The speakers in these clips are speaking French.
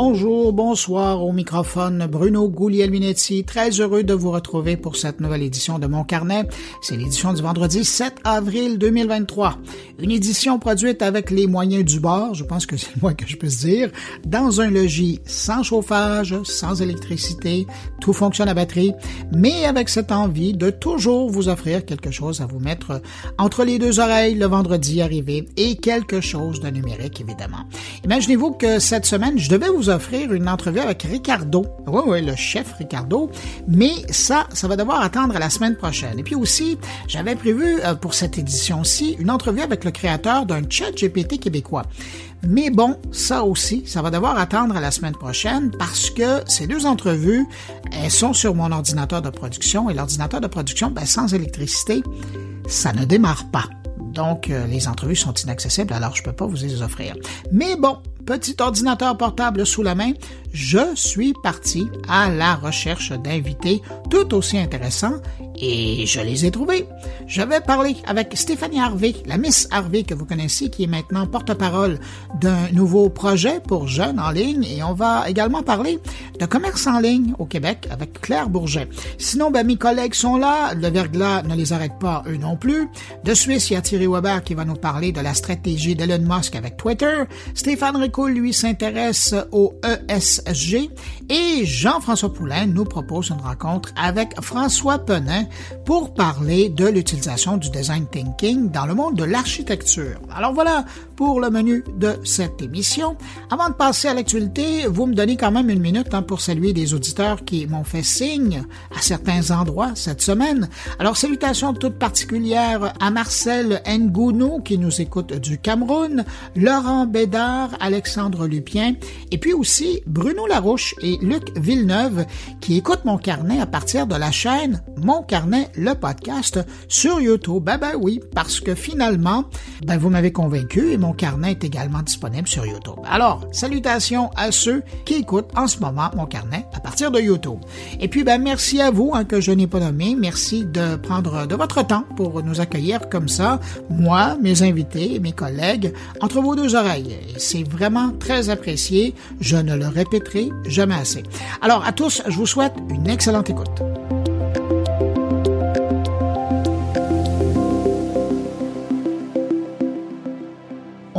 Bonjour, bonsoir au microphone Bruno Guglielminetti. Très heureux de vous retrouver pour cette nouvelle édition de Mon Carnet. C'est l'édition du vendredi 7 avril 2023. Une édition produite avec les moyens du bord, je pense que c'est le moins que je puisse dire, dans un logis sans chauffage, sans électricité, tout fonctionne à batterie, mais avec cette envie de toujours vous offrir quelque chose à vous mettre entre les deux oreilles le vendredi arrivé et quelque chose de numérique évidemment. Imaginez-vous que cette semaine, je devais vous offrir une entrevue avec Ricardo. Oui, oui, le chef Ricardo. Mais ça, ça va devoir attendre la semaine prochaine. Et puis aussi, j'avais prévu euh, pour cette édition-ci une entrevue avec le créateur d'un chat GPT québécois. Mais bon, ça aussi, ça va devoir attendre à la semaine prochaine parce que ces deux entrevues, elles sont sur mon ordinateur de production et l'ordinateur de production, ben, sans électricité, ça ne démarre pas. Donc, euh, les entrevues sont inaccessibles, alors je ne peux pas vous les offrir. Mais bon, petit ordinateur portable sous la main, je suis parti à la recherche d'invités tout aussi intéressants et je les ai trouvés. Je vais parler avec Stéphanie Harvey, la Miss Harvey que vous connaissez, qui est maintenant porte-parole d'un nouveau projet pour jeunes en ligne et on va également parler de commerce en ligne au Québec avec Claire Bourget. Sinon, ben, mes collègues sont là, le verglas ne les arrête pas eux non plus. De Suisse, il y a Thierry Weber qui va nous parler de la stratégie d'Elon Musk avec Twitter. Stéphane Rico, lui, s'intéresse au ESG et Jean-François Poulain nous propose une rencontre avec François Penin pour parler de l'utilisation du design thinking dans le monde de l'architecture. Alors voilà pour le menu de cette émission. Avant de passer à l'actualité, vous me donnez quand même une minute hein, pour saluer des auditeurs qui m'ont fait signe à certains endroits cette semaine. Alors salutations toutes particulières à Marcel Ngounou qui nous écoute du Cameroun, Laurent Bédard, Alexandre Lupien et puis aussi Bruno Larouche et Luc Villeneuve qui écoutent mon carnet à partir de la chaîne Mon Carnet le podcast, sur YouTube. Ben, ben oui, parce que finalement, ben vous m'avez convaincu et mon carnet est également disponible sur YouTube. Alors, salutations à ceux qui écoutent en ce moment mon carnet à partir de YouTube. Et puis, ben merci à vous hein, que je n'ai pas nommé. Merci de prendre de votre temps pour nous accueillir comme ça, moi, mes invités, mes collègues, entre vos deux oreilles. C'est vraiment très apprécié. Je ne le répéterai jamais assez. Alors, à tous, je vous souhaite une excellente écoute.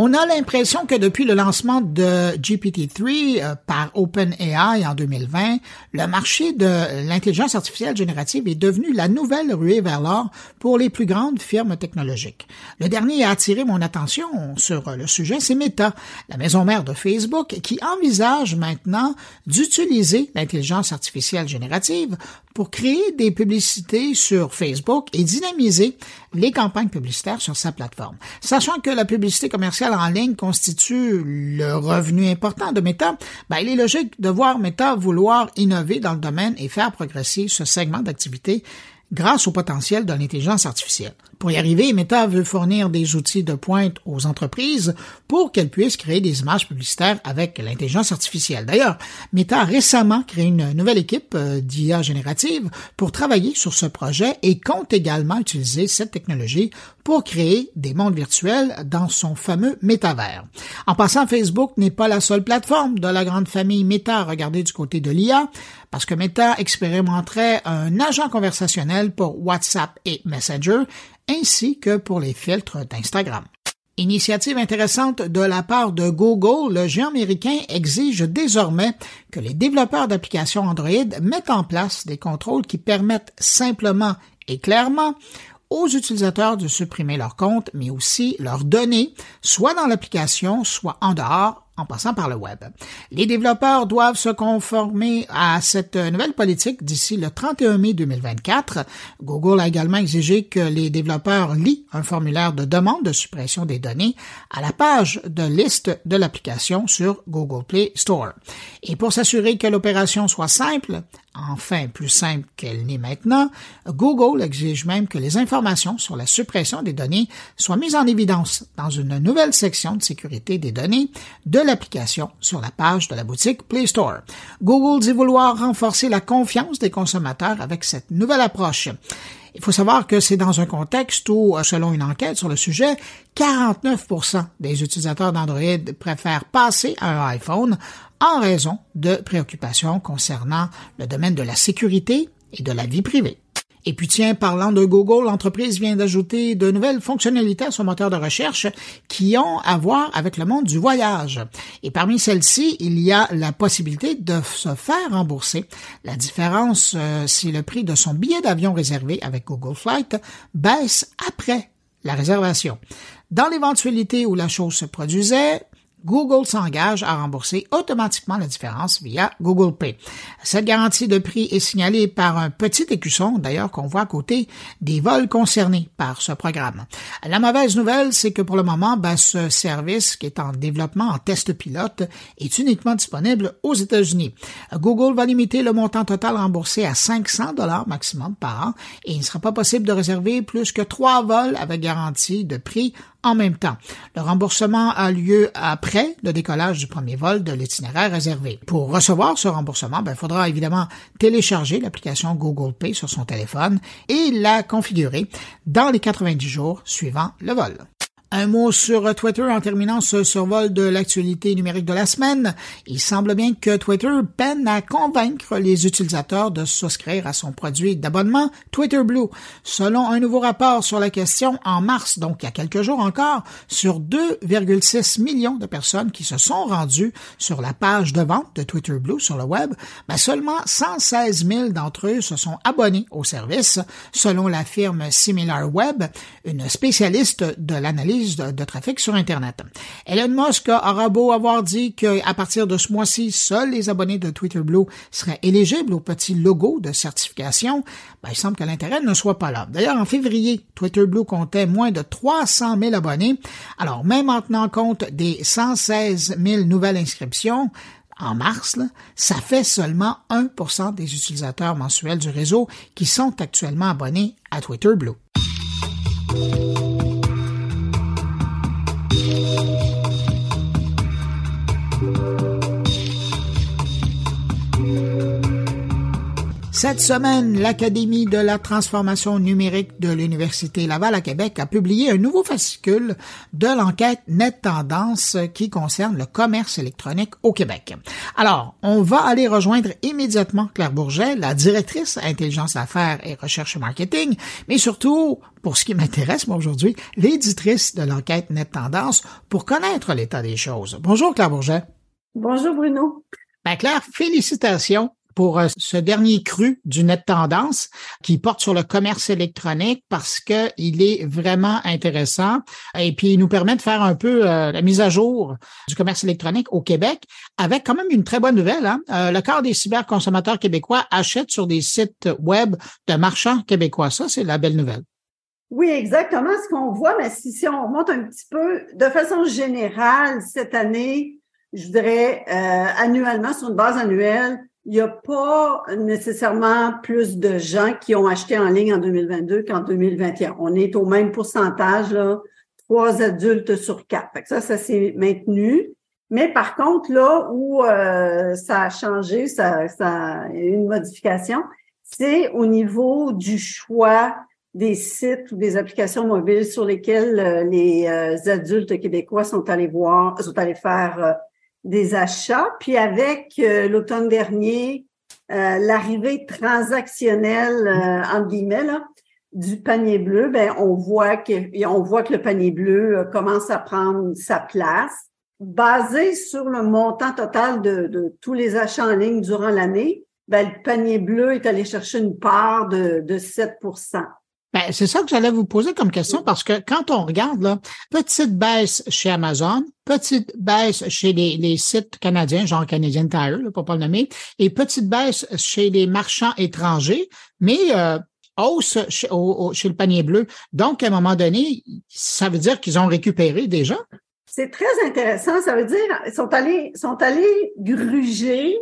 On a l'impression que depuis le lancement de GPT-3 euh, par OpenAI en 2020, le marché de l'intelligence artificielle générative est devenu la nouvelle ruée vers l'or pour les plus grandes firmes technologiques. Le dernier a attiré mon attention sur le sujet, c'est Meta, la maison mère de Facebook, qui envisage maintenant d'utiliser l'intelligence artificielle générative pour créer des publicités sur Facebook et dynamiser les campagnes publicitaires sur sa plateforme. Sachant que la publicité commerciale en ligne constitue le revenu important de Meta, ben, il est logique de voir Meta vouloir innover dans le domaine et faire progresser ce segment d'activité grâce au potentiel de l'intelligence artificielle. Pour y arriver, Meta veut fournir des outils de pointe aux entreprises pour qu'elles puissent créer des images publicitaires avec l'intelligence artificielle. D'ailleurs, Meta a récemment créé une nouvelle équipe euh, d'IA générative pour travailler sur ce projet et compte également utiliser cette technologie pour créer des mondes virtuels dans son fameux métavers. En passant, Facebook n'est pas la seule plateforme de la grande famille Meta à regarder du côté de l'IA, parce que Meta expérimenterait un agent conversationnel pour WhatsApp et Messenger ainsi que pour les filtres d'Instagram. Initiative intéressante de la part de Google, le géant américain exige désormais que les développeurs d'applications Android mettent en place des contrôles qui permettent simplement et clairement aux utilisateurs de supprimer leur compte, mais aussi leurs données, soit dans l'application, soit en dehors, en passant par le web. Les développeurs doivent se conformer à cette nouvelle politique d'ici le 31 mai 2024. Google a également exigé que les développeurs lient un formulaire de demande de suppression des données à la page de liste de l'application sur Google Play Store. Et pour s'assurer que l'opération soit simple, enfin plus simple qu'elle n'est maintenant, Google exige même que les informations sur la suppression des données soient mises en évidence dans une nouvelle section de sécurité des données de l'application sur la page de la boutique Play Store. Google dit vouloir renforcer la confiance des consommateurs avec cette nouvelle approche. Il faut savoir que c'est dans un contexte où, selon une enquête sur le sujet, 49% des utilisateurs d'Android préfèrent passer à un iPhone en raison de préoccupations concernant le domaine de la sécurité et de la vie privée. Et puis tiens, parlant de Google, l'entreprise vient d'ajouter de nouvelles fonctionnalités à son moteur de recherche qui ont à voir avec le monde du voyage. Et parmi celles-ci, il y a la possibilité de se faire rembourser la différence euh, si le prix de son billet d'avion réservé avec Google Flight baisse après la réservation. Dans l'éventualité où la chose se produisait, Google s'engage à rembourser automatiquement la différence via Google Pay. Cette garantie de prix est signalée par un petit écusson, d'ailleurs, qu'on voit à côté des vols concernés par ce programme. La mauvaise nouvelle, c'est que pour le moment, ben, ce service, qui est en développement en test pilote, est uniquement disponible aux États-Unis. Google va limiter le montant total remboursé à 500 dollars maximum par an et il ne sera pas possible de réserver plus que trois vols avec garantie de prix en même temps. Le remboursement a lieu après le décollage du premier vol de l'itinéraire réservé. Pour recevoir ce remboursement, ben, il faudra évidemment télécharger l'application Google Pay sur son téléphone et la configurer dans les 90 jours suivant le vol. Un mot sur Twitter en terminant ce survol de l'actualité numérique de la semaine. Il semble bien que Twitter peine à convaincre les utilisateurs de souscrire à son produit d'abonnement Twitter Blue. Selon un nouveau rapport sur la question en mars, donc il y a quelques jours encore, sur 2,6 millions de personnes qui se sont rendues sur la page de vente de Twitter Blue sur le web, ben seulement 116 000 d'entre eux se sont abonnés au service, selon la firme SimilarWeb, une spécialiste de l'analyse de, trafic sur Internet. Elon Musk aura beau avoir dit qu'à partir de ce mois-ci, seuls les abonnés de Twitter Blue seraient éligibles au petit logo de certification, ben, il semble que l'intérêt ne soit pas là. D'ailleurs, en février, Twitter Blue comptait moins de 300 000 abonnés. Alors, même en tenant compte des 116 000 nouvelles inscriptions, en mars, ça fait seulement 1% des utilisateurs mensuels du réseau qui sont actuellement abonnés à Twitter Blue. Cette semaine, l'Académie de la transformation numérique de l'Université Laval à Québec a publié un nouveau fascicule de l'enquête Net Tendance qui concerne le commerce électronique au Québec. Alors, on va aller rejoindre immédiatement Claire Bourget, la directrice intelligence affaires et recherche marketing, mais surtout, pour ce qui m'intéresse moi aujourd'hui, l'éditrice de l'enquête Net Tendance pour connaître l'état des choses. Bonjour Claire Bourget. Bonjour Bruno. Ben Claire, félicitations pour euh, ce dernier cru du net tendance qui porte sur le commerce électronique parce que il est vraiment intéressant et puis il nous permet de faire un peu euh, la mise à jour du commerce électronique au Québec avec quand même une très bonne nouvelle. Hein? Euh, le quart des cyberconsommateurs québécois achètent sur des sites web de marchands québécois. Ça, c'est la belle nouvelle. Oui, exactement ce qu'on voit, mais si, si on remonte un petit peu, de façon générale, cette année, je dirais annuellement, sur une base annuelle, il n'y a pas nécessairement plus de gens qui ont acheté en ligne en 2022 qu'en 2021. On est au même pourcentage, là, trois adultes sur quatre. ça, ça s'est maintenu. Mais par contre, là où euh, ça a changé, ça, ça a une modification, c'est au niveau du choix des sites ou des applications mobiles sur lesquels euh, les euh, adultes québécois sont allés voir, sont allés faire des achats. Puis avec euh, l'automne dernier, euh, l'arrivée transactionnelle, euh, entre guillemets, du panier bleu, ben on voit que voit que le panier bleu euh, commence à prendre sa place. Basé sur le montant total de, de tous les achats en ligne durant l'année, ben, le panier bleu est allé chercher une part de, de 7 ben, c'est ça que j'allais vous poser comme question parce que quand on regarde, là, petite baisse chez Amazon, petite baisse chez les, sites canadiens, genre Canadian Tire, pour pas le nommer, et petite baisse chez les marchands étrangers, mais euh, hausse chez, chez le panier bleu. Donc, à un moment donné, ça veut dire qu'ils ont récupéré déjà? C'est très intéressant. Ça veut dire ils sont allés, sont allés gruger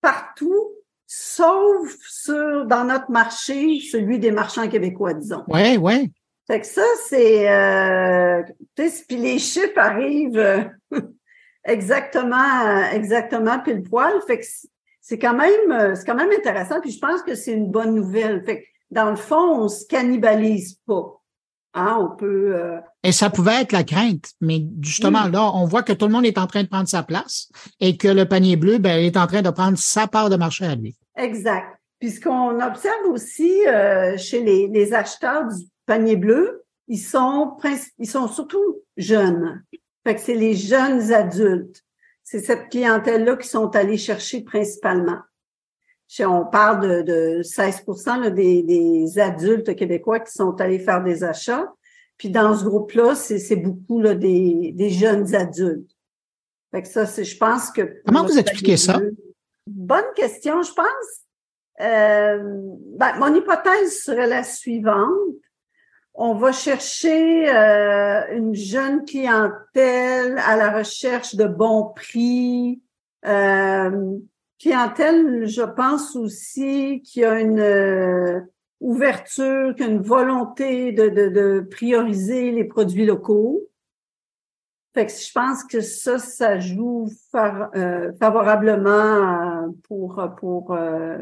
partout sauf sur dans notre marché, celui des marchands québécois, disons. Oui, oui. Fait que ça, c'est euh, puis les chiffres arrivent euh, exactement, exactement pile poil. Fait que c'est quand même, c'est quand même intéressant. Puis je pense que c'est une bonne nouvelle. Fait que dans le fond, on se cannibalise pas. Hein, on peut. Euh, et ça pouvait être la crainte, mais justement là, on voit que tout le monde est en train de prendre sa place et que le panier bleu, ben, est en train de prendre sa part de marché à lui. Exact. Puisqu'on observe aussi euh, chez les, les, acheteurs du panier bleu, ils sont ils sont surtout jeunes. Fait que c'est les jeunes adultes. C'est cette clientèle-là qui sont allés chercher principalement. On parle de, 16 des, des, adultes québécois qui sont allés faire des achats. Puis dans ce groupe-là, c'est beaucoup là, des, des jeunes adultes. Fait que ça, c'est, je pense que. Comment vous expliquez ça? Bonne question, je pense. Euh, ben, mon hypothèse serait la suivante. On va chercher euh, une jeune clientèle à la recherche de bons prix, euh, clientèle, je pense aussi qu'il y a une euh, ouverture, qu'il y a une volonté de, de, de, prioriser les produits locaux. Fait que je pense que ça, ça joue euh, favorablement pour, pour euh,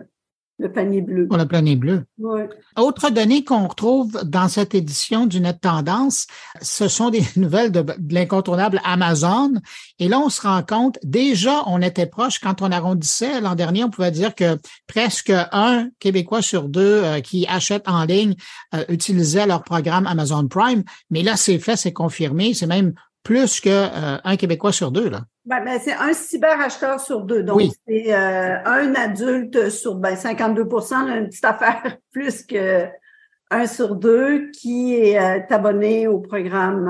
le panier bleu. Pour le panier bleu. Oui. Autre donnée qu'on retrouve dans cette édition du Net Tendance, ce sont des nouvelles de, l'incontournable Amazon. Et là, on se rend compte, déjà, on était proche quand on arrondissait l'an dernier, on pouvait dire que presque un Québécois sur deux euh, qui achètent en ligne euh, utilisaient leur programme Amazon Prime. Mais là, c'est fait, c'est confirmé. C'est même plus qu'un euh, Québécois sur deux. Là. Ben, ben, c'est un cyberacheteur sur deux. Donc, c'est euh, un adulte sur ben, 52% une petite affaire plus que un sur deux qui est euh, abonné au programme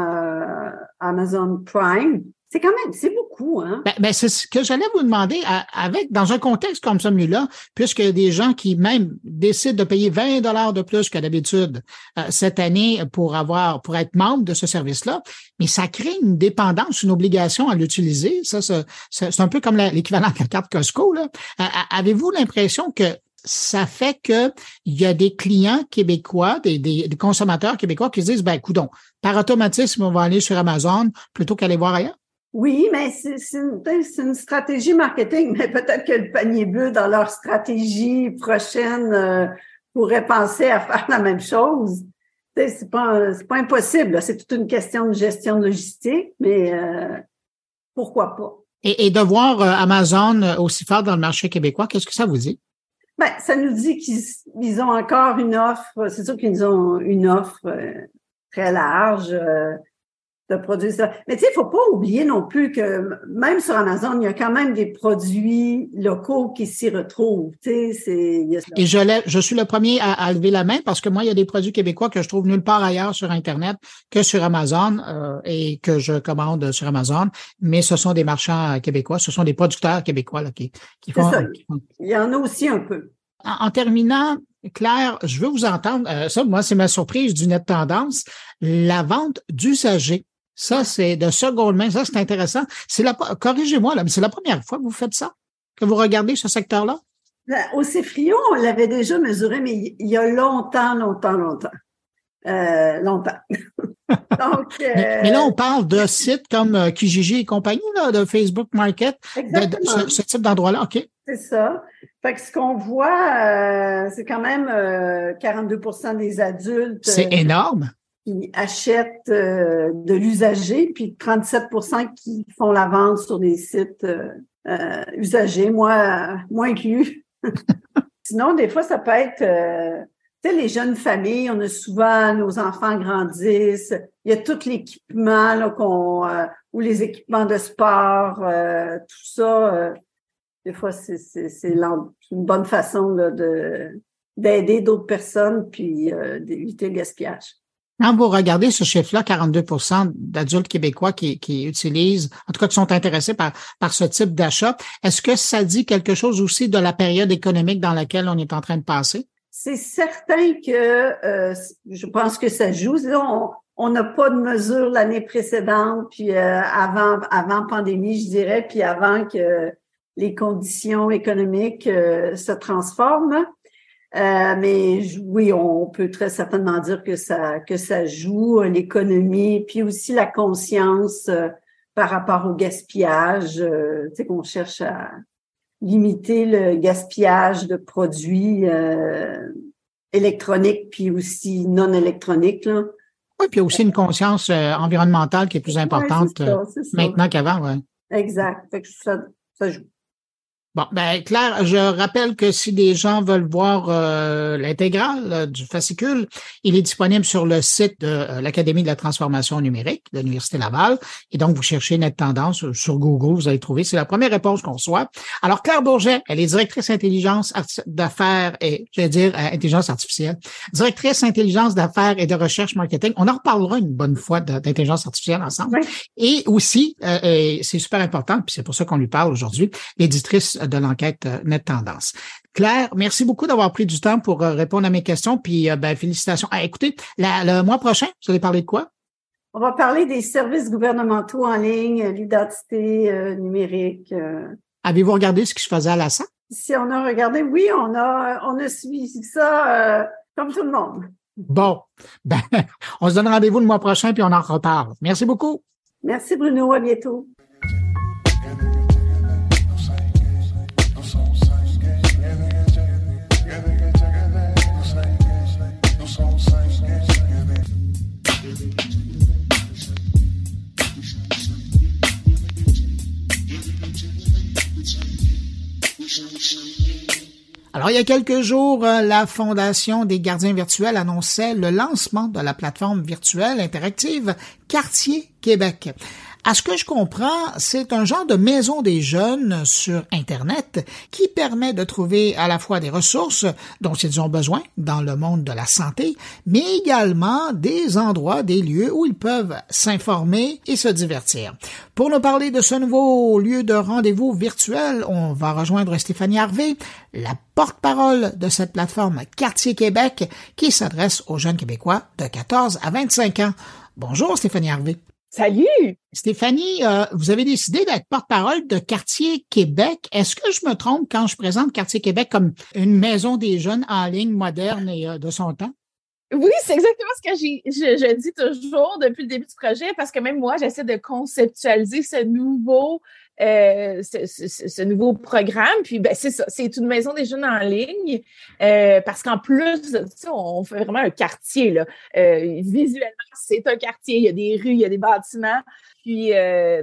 Amazon Prime. C'est quand même, c'est beaucoup, hein? Ben, ben, c'est ce que j'allais vous demander, avec, dans un contexte comme celui-là, puisque des gens qui même décident de payer 20 dollars de plus que d'habitude euh, cette année pour avoir, pour être membre de ce service-là, mais ça crée une dépendance, une obligation à l'utiliser. Ça, c'est un peu comme l'équivalent de la carte Costco, là. Avez-vous l'impression que ça fait que il y a des clients québécois, des, des, consommateurs québécois qui se disent, ben, coudon, par automatisme, on va aller sur Amazon plutôt qu'aller voir ailleurs? Oui, mais c'est une, une, stratégie marketing, mais peut-être que le panier bleu, dans leur stratégie prochaine, euh, pourrait penser à faire la même chose. C'est pas, pas impossible. C'est toute une question de gestion logistique, mais euh, pourquoi pas? Et, et, de voir euh, Amazon aussi fort dans le marché québécois, qu'est-ce que ça vous dit? Ben, ça nous dit qu'ils ont encore une offre. C'est sûr qu'ils ont une offre très large de produire ça. Mais tu sais, il faut pas oublier non plus que même sur Amazon, il y a quand même des produits locaux qui s'y retrouvent. Tu sais, c'est. Et je, je suis le premier à, lever la main parce que moi, il y a des produits québécois que je trouve nulle part ailleurs sur Internet que sur Amazon euh, et que je commande sur Amazon. Mais ce sont des marchands québécois, ce sont des producteurs québécois là, qui, qui font, ça. Il y en a aussi un peu. En, terminant, Claire, je veux vous entendre. Euh, ça, moi, c'est ma surprise du net tendance. La vente d'usagers ça, c'est de seconde main. Ça, c'est intéressant. C'est la, corrigez-moi, là, mais c'est la première fois que vous faites ça? Que vous regardez ce secteur-là? Ben, au CFRIO, on l'avait déjà mesuré, mais il y a longtemps, longtemps, longtemps. Euh, longtemps. Donc, mais, là, on parle de sites comme euh, Kijiji et compagnie, là, de Facebook Market, de, ce, type d'endroit-là, OK? C'est ça. Fait que ce qu'on voit, euh, c'est quand même 42% des adultes. C'est énorme qui achètent euh, de l'usager, puis 37% qui font la vente sur des sites euh, euh, usagés, moi, moi inclus. Sinon, des fois, ça peut être, tu sais, les jeunes familles, on a souvent, nos enfants grandissent, il y a tout l'équipement qu'on, ou les équipements de sport, tout ça. des fois, c'est, c'est, une bonne façon de d'aider d'autres personnes puis d'éviter le gaspillage. Quand vous regardez ce chiffre-là, 42% d'adultes québécois qui, utilisent, en tout cas qui sont intéressés par, par ce type d'achat, est-ce que ça dit quelque chose aussi de la période économique dans laquelle on est en train de passer? C'est certain que euh, je pense que ça joue. On n'a pas de mesure l'année précédente, puis euh, avant, avant pandémie, je dirais, puis avant que les conditions économiques euh, se transforment. Euh, mais oui, on peut très certainement dire que ça que ça joue euh, l'économie, puis aussi la conscience euh, par rapport au gaspillage. tu sais qu'on cherche à limiter le gaspillage de produits électronique puis aussi non électronique. Là. Oui, puis il y a aussi une conscience environnementale qui est plus importante maintenant qu'avant. Ouais. Exact. Fait que ça, ça joue. Bon, ben Claire, je rappelle que si des gens veulent voir euh, l'intégrale euh, du fascicule, il est disponible sur le site de euh, l'Académie de la transformation numérique de l'Université Laval. Et donc, vous cherchez Net Tendance sur Google, vous allez trouver. C'est la première réponse qu'on soit. Alors, Claire Bourget, elle est directrice intelligence d'affaires et, je vais dire, intelligence artificielle, directrice intelligence d'affaires et de recherche marketing. On en reparlera une bonne fois d'intelligence artificielle ensemble. Et aussi, c'est super important, puis c'est pour ça qu'on lui parle aujourd'hui, l'éditrice de l'enquête euh, Net Tendance. Claire, merci beaucoup d'avoir pris du temps pour euh, répondre à mes questions. Puis, euh, ben, félicitations. Ah, écoutez, le mois prochain, vous allez parler de quoi? On va parler des services gouvernementaux en ligne, l'identité numérique. Avez-vous regardé ce qui se faisait à la SAC? Si on a regardé, oui, on a, on a suivi ça comme tout le monde. Bon, ben, on se donne rendez-vous le mois prochain puis on en reparle. Merci beaucoup. Merci Bruno, à bientôt. Alors, il y a quelques jours, euh, la Fondation des gardiens virtuels annonçait le lancement de la plateforme virtuelle interactive Quartier Québec. À ce que je comprends, c'est un genre de maison des jeunes sur Internet qui permet de trouver à la fois des ressources dont ils ont besoin dans le monde de la santé, mais également des endroits, des lieux où ils peuvent s'informer et se divertir. Pour nous parler de ce nouveau lieu de rendez-vous virtuel, on va rejoindre Stéphanie Harvey, la porte-parole de cette plateforme Quartier Québec qui s'adresse aux jeunes Québécois de 14 à 25 ans. Bonjour Stéphanie Harvey. Salut! Stéphanie, euh, vous avez décidé d'être porte-parole de Quartier Québec. Est-ce que je me trompe quand je présente Quartier Québec comme une maison des jeunes en ligne moderne et euh, de son temps? Oui, c'est exactement ce que je, je, dis toujours depuis le début du projet, parce que même moi, j'essaie de conceptualiser ce nouveau euh, ce, nouveau programme. Puis ben, c'est ça, c'est une maison des jeunes en ligne euh, parce qu'en plus, on fait vraiment un quartier. Là. Euh, visuellement, c'est un quartier. Il y a des rues, il y a des bâtiments. Puis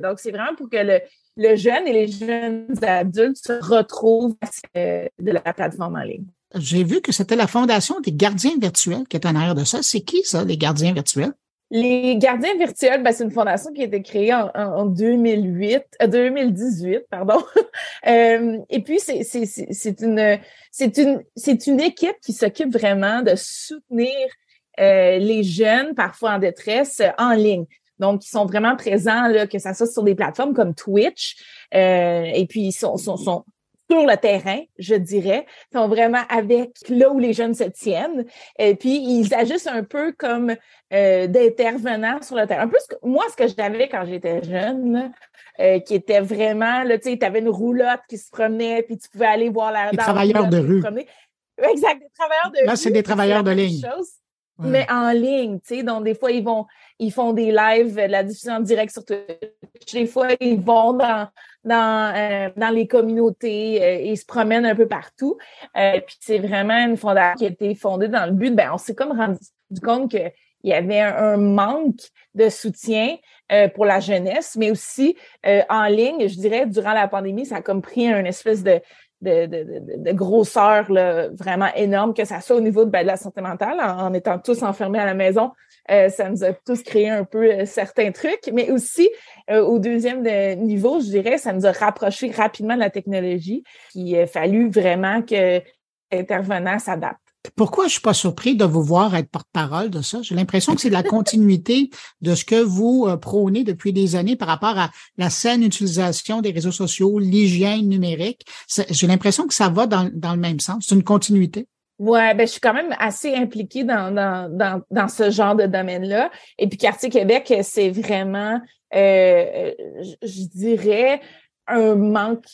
donc, c'est vraiment pour que le, le jeune et les jeunes adultes se retrouvent de la plateforme en ligne. J'ai vu que c'était la Fondation des gardiens virtuels qui est en arrière de ça. C'est qui ça, les gardiens virtuels? Les gardiens virtuels, ben, c'est une fondation qui a été créée en, en 2008, 2018, euh, pardon. euh, et puis c'est une équipe qui s'occupe vraiment de soutenir euh, les jeunes, parfois en détresse, en ligne. Donc, ils sont vraiment présents, là, que ça soit sur des plateformes comme Twitch. Et puis, ils sont sur le terrain, je dirais, sont vraiment avec là où les jeunes se tiennent. Et puis, ils agissent un peu comme euh, d'intervenants sur le terrain. Un peu ce que, moi, ce que j'avais quand j'étais jeune, euh, qui était vraiment, tu sais, tu avais une roulotte qui se promenait, puis tu pouvais aller voir la... Des travailleurs de rue. Exact, des travailleurs de rue. Là, c'est des travailleurs de ligne. Mais en ligne, tu sais, donc des fois, ils vont, ils font des lives, la diffusion en direct sur Twitch. Des fois, ils vont dans, dans, euh, dans les communautés, euh, ils se promènent un peu partout. Euh, puis c'est vraiment une fondation qui a été fondée dans le but, ben, on s'est comme rendu compte qu'il y avait un, manque de soutien pour la jeunesse, mais aussi en ligne, je dirais, durant la pandémie, ça a comme pris un espèce de, de, grosseur là, vraiment énorme, que ça soit au niveau de, ben, la santé mentale, en, étant tous enfermés à la maison, ça nous a tous créé un peu certains trucs, mais aussi euh, au deuxième niveau, je dirais, ça nous a rapprochés rapidement de la technologie. Il a fallu vraiment que l'intervenant s'adapte. Pourquoi je suis pas surpris de vous voir être porte-parole de ça? J'ai l'impression que c'est la continuité de ce que vous euh, prônez depuis des années par rapport à la saine utilisation des réseaux sociaux, l'hygiène numérique. J'ai l'impression que ça va dans, dans le même sens. C'est une continuité. Ouais, ben je suis quand même assez impliquée dans, dans, dans, dans ce genre de domaine-là. Et puis Quartier Québec, c'est vraiment euh, je dirais, un manque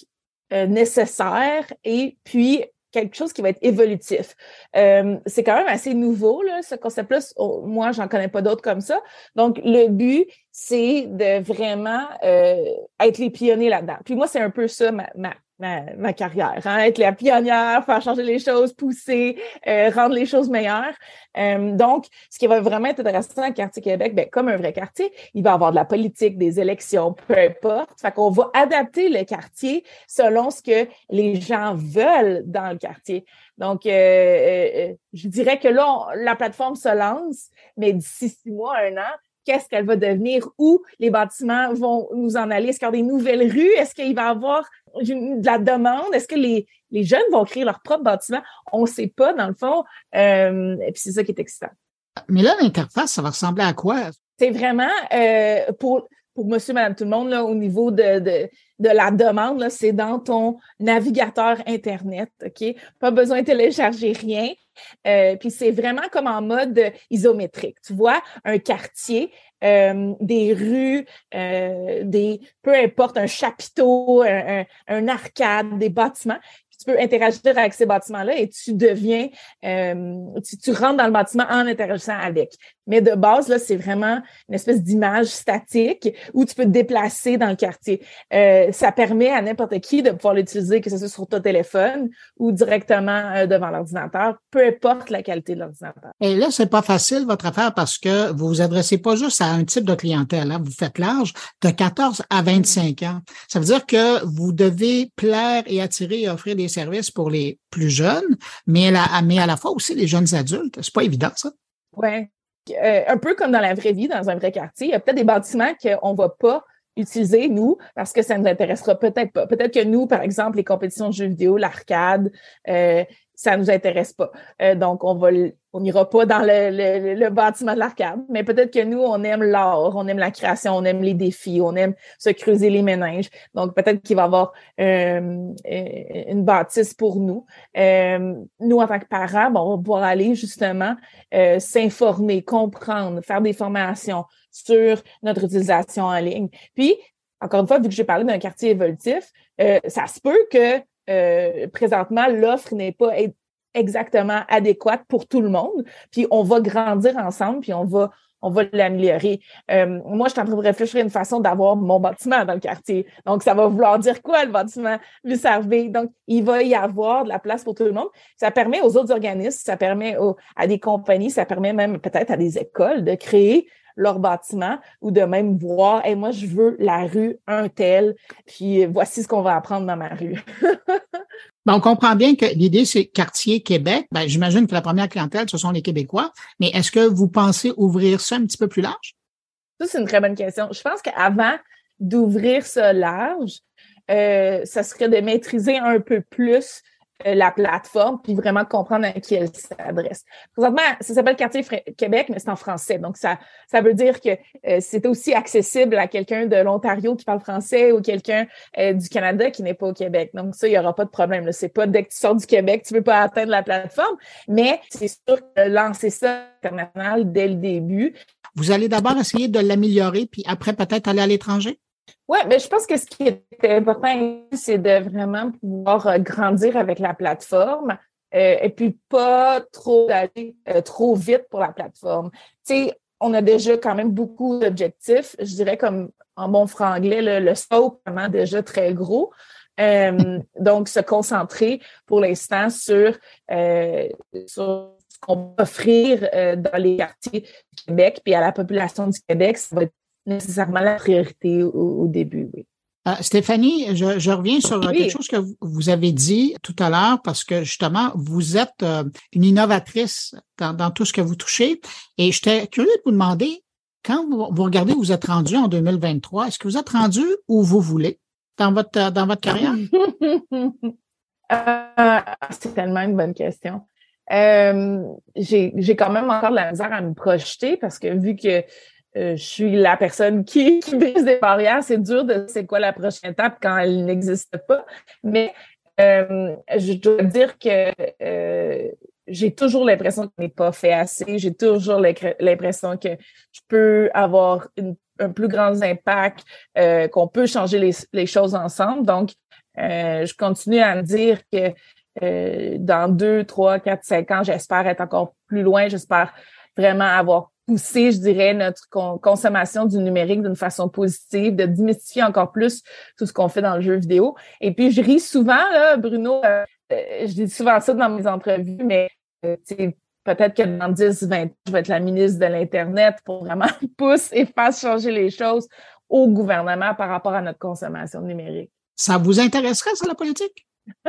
euh, nécessaire et puis quelque chose qui va être évolutif. Euh, c'est quand même assez nouveau, là, ce concept-là. Moi, j'en connais pas d'autres comme ça. Donc, le but, c'est de vraiment être les pionniers là-dedans. Puis moi, c'est un peu ça ma, ma, carrière, hein, être la pionnière, faire changer les choses, pousser, euh, rendre les choses meilleures. Euh, donc, ce qui va vraiment être intéressant dans le quartier Québec, ben, comme un vrai quartier, il va avoir de la politique, des élections, peu importe. Fait qu'on va adapter le quartier selon ce que les gens veulent dans le quartier. Donc, euh, je dirais que là, la plateforme se lance, mais d'ici six mois, un an, qu'est-ce qu'elle va devenir, où les bâtiments vont nous en aller, est-ce qu'il y a des nouvelles rues, est-ce qu'il va y avoir de la demande, est-ce que les, les jeunes vont créer leur propre bâtiment? On ne sait pas, dans le fond, euh, et puis c'est ça qui est excitant. Mais là, l'interface, ça va ressembler à quoi? C'est vraiment euh, pour pour monsieur, madame, tout le monde, là, au niveau de, de, de la demande, c'est dans ton navigateur Internet, OK? Pas besoin de télécharger rien. Euh, puis c'est vraiment comme en mode isométrique. Tu vois, un quartier, euh, des rues, euh, des peu importe, un chapiteau, un, arcade, des bâtiments tu peux interagir avec ces bâtiments-là et tu deviens, tu, rentres dans le bâtiment en interagissant avec. Mais de base, là, c'est vraiment une espèce d'image statique où tu peux te déplacer dans le quartier. Euh, ça permet à n'importe qui de pouvoir l'utiliser, que ce soit sur ton téléphone ou directement euh, devant l'ordinateur, peu importe la qualité de l'ordinateur. Et là, c'est pas facile votre affaire parce que vous vous adressez pas juste à un type de clientèle. Hein. Vous faites large de 14 à 25 ans. Ça veut dire que vous devez plaire et attirer et offrir des services pour les plus jeunes, mais à la, mais à la fois aussi les jeunes adultes. C'est pas évident, ça? Oui. Euh, un peu comme dans la vraie vie, dans un vrai quartier, il y a peut-être des bâtiments qu'on ne va pas utiliser, nous, parce que ça ne nous intéressera peut-être pas. Peut-être que nous, par exemple, les compétitions de jeux vidéo, l'arcade, euh, ça nous intéresse pas. Euh, donc, on n'ira pas dans le, bâtiment de l'arcade, mais peut-être que nous, on aime l'art, on aime la création, on aime les défis, on aime se creuser les méninges. Donc, peut-être qu'il va y avoir euh, euh, une bâtisse pour nous. nous, en tant que parents, on va pouvoir aller justement s'informer, comprendre, faire des formations sur notre utilisation en ligne. Puis, encore une fois, vu que j'ai parlé d'un quartier évolutif, ça se peut que euh, présentement, l'offre n'est pas exactement adéquate pour tout le monde. Puis on va grandir ensemble, puis on va on va l'améliorer. Euh, moi, je suis en train de réfléchir à une façon d'avoir mon bâtiment dans le quartier. Donc, ça va vouloir dire quoi, le bâtiment servir Donc, il va y avoir de la place pour tout le monde. Ça permet aux autres organismes, ça permet à des compagnies, ça permet même peut-être à des écoles de créer leur bâtiment ou de même voir, et moi, je veux la rue un tel, puis voici ce qu'on va apprendre dans ma rue. ben, on comprend bien que l'idée, c'est quartier Québec. Ben, j'imagine que la première clientèle, ce sont les Québécois, mais est-ce que vous pensez ouvrir ça un petit peu plus large? Ça, c'est une très bonne question. Je pense qu'avant d'ouvrir ça large, euh, ça serait de maîtriser un peu plus la plateforme, puis vraiment comprendre à qui elle s'adresse. Présentement, ça s'appelle Quartier Québec, mais c'est en français. Donc, ça, ça veut dire que euh, c'est aussi accessible à quelqu'un de l'Ontario qui parle français ou quelqu'un euh, du Canada qui n'est pas au Québec. Donc, ça, il n'y aura pas de problème. C'est pas dès que tu sors du Québec, tu ne peux pas atteindre la plateforme, mais c'est sûr que lancer ça international dès le début. Vous allez d'abord essayer de l'améliorer, puis après peut-être aller à l'étranger? Oui, mais je pense que ce qui est important, c'est de vraiment pouvoir euh, grandir avec la plateforme euh, et puis pas trop aller euh, trop vite pour la plateforme. Tu sais, on a déjà quand même beaucoup d'objectifs. Je dirais comme en bon franglais, le, le scope vraiment déjà très gros. donc, se concentrer pour l'instant sur, sur ce qu'on peut offrir dans les quartiers du Québec, puis à la population du Québec, ça va être nécessairement la priorité au, début, oui. Euh, Stéphanie, je, reviens sur quelque chose que vous avez dit tout à l'heure parce que justement, vous êtes euh, une innovatrice dans, tout ce que vous touchez et j'étais curieux de vous demander, quand vous, regardez où vous êtes rendu en 2023, est-ce que vous êtes rendu où vous voulez dans votre, dans votre carrière? Euh, c'est tellement une bonne question. j'ai quand même encore de la misère à me projeter parce que vu que euh, je suis la personne qui, qui brise des barrières. C'est dur de c'est quoi la prochaine étape quand elle n'existe pas. Mais euh, je dois dire que euh, j'ai toujours l'impression que n'est pas fait assez. J'ai toujours l'impression que je peux avoir un plus grand impact, qu'on peut changer les, les, choses ensemble. Donc, je continue à me dire que dans deux, trois, quatre, cinq ans, j'espère être encore plus loin. J'espère vraiment avoir pousser, je dirais, notre consommation du numérique d'une façon positive, de démystifier encore plus tout ce qu'on fait dans le jeu vidéo. Et puis, je ris souvent, là, Bruno, euh, euh, je dis souvent ça dans mes entrevues, mais euh, peut-être que dans 10, 20 je vais être la ministre de l'Internet pour vraiment pousser et faire changer les choses au gouvernement par rapport à notre consommation numérique. Ça vous intéresserait, ça, la politique?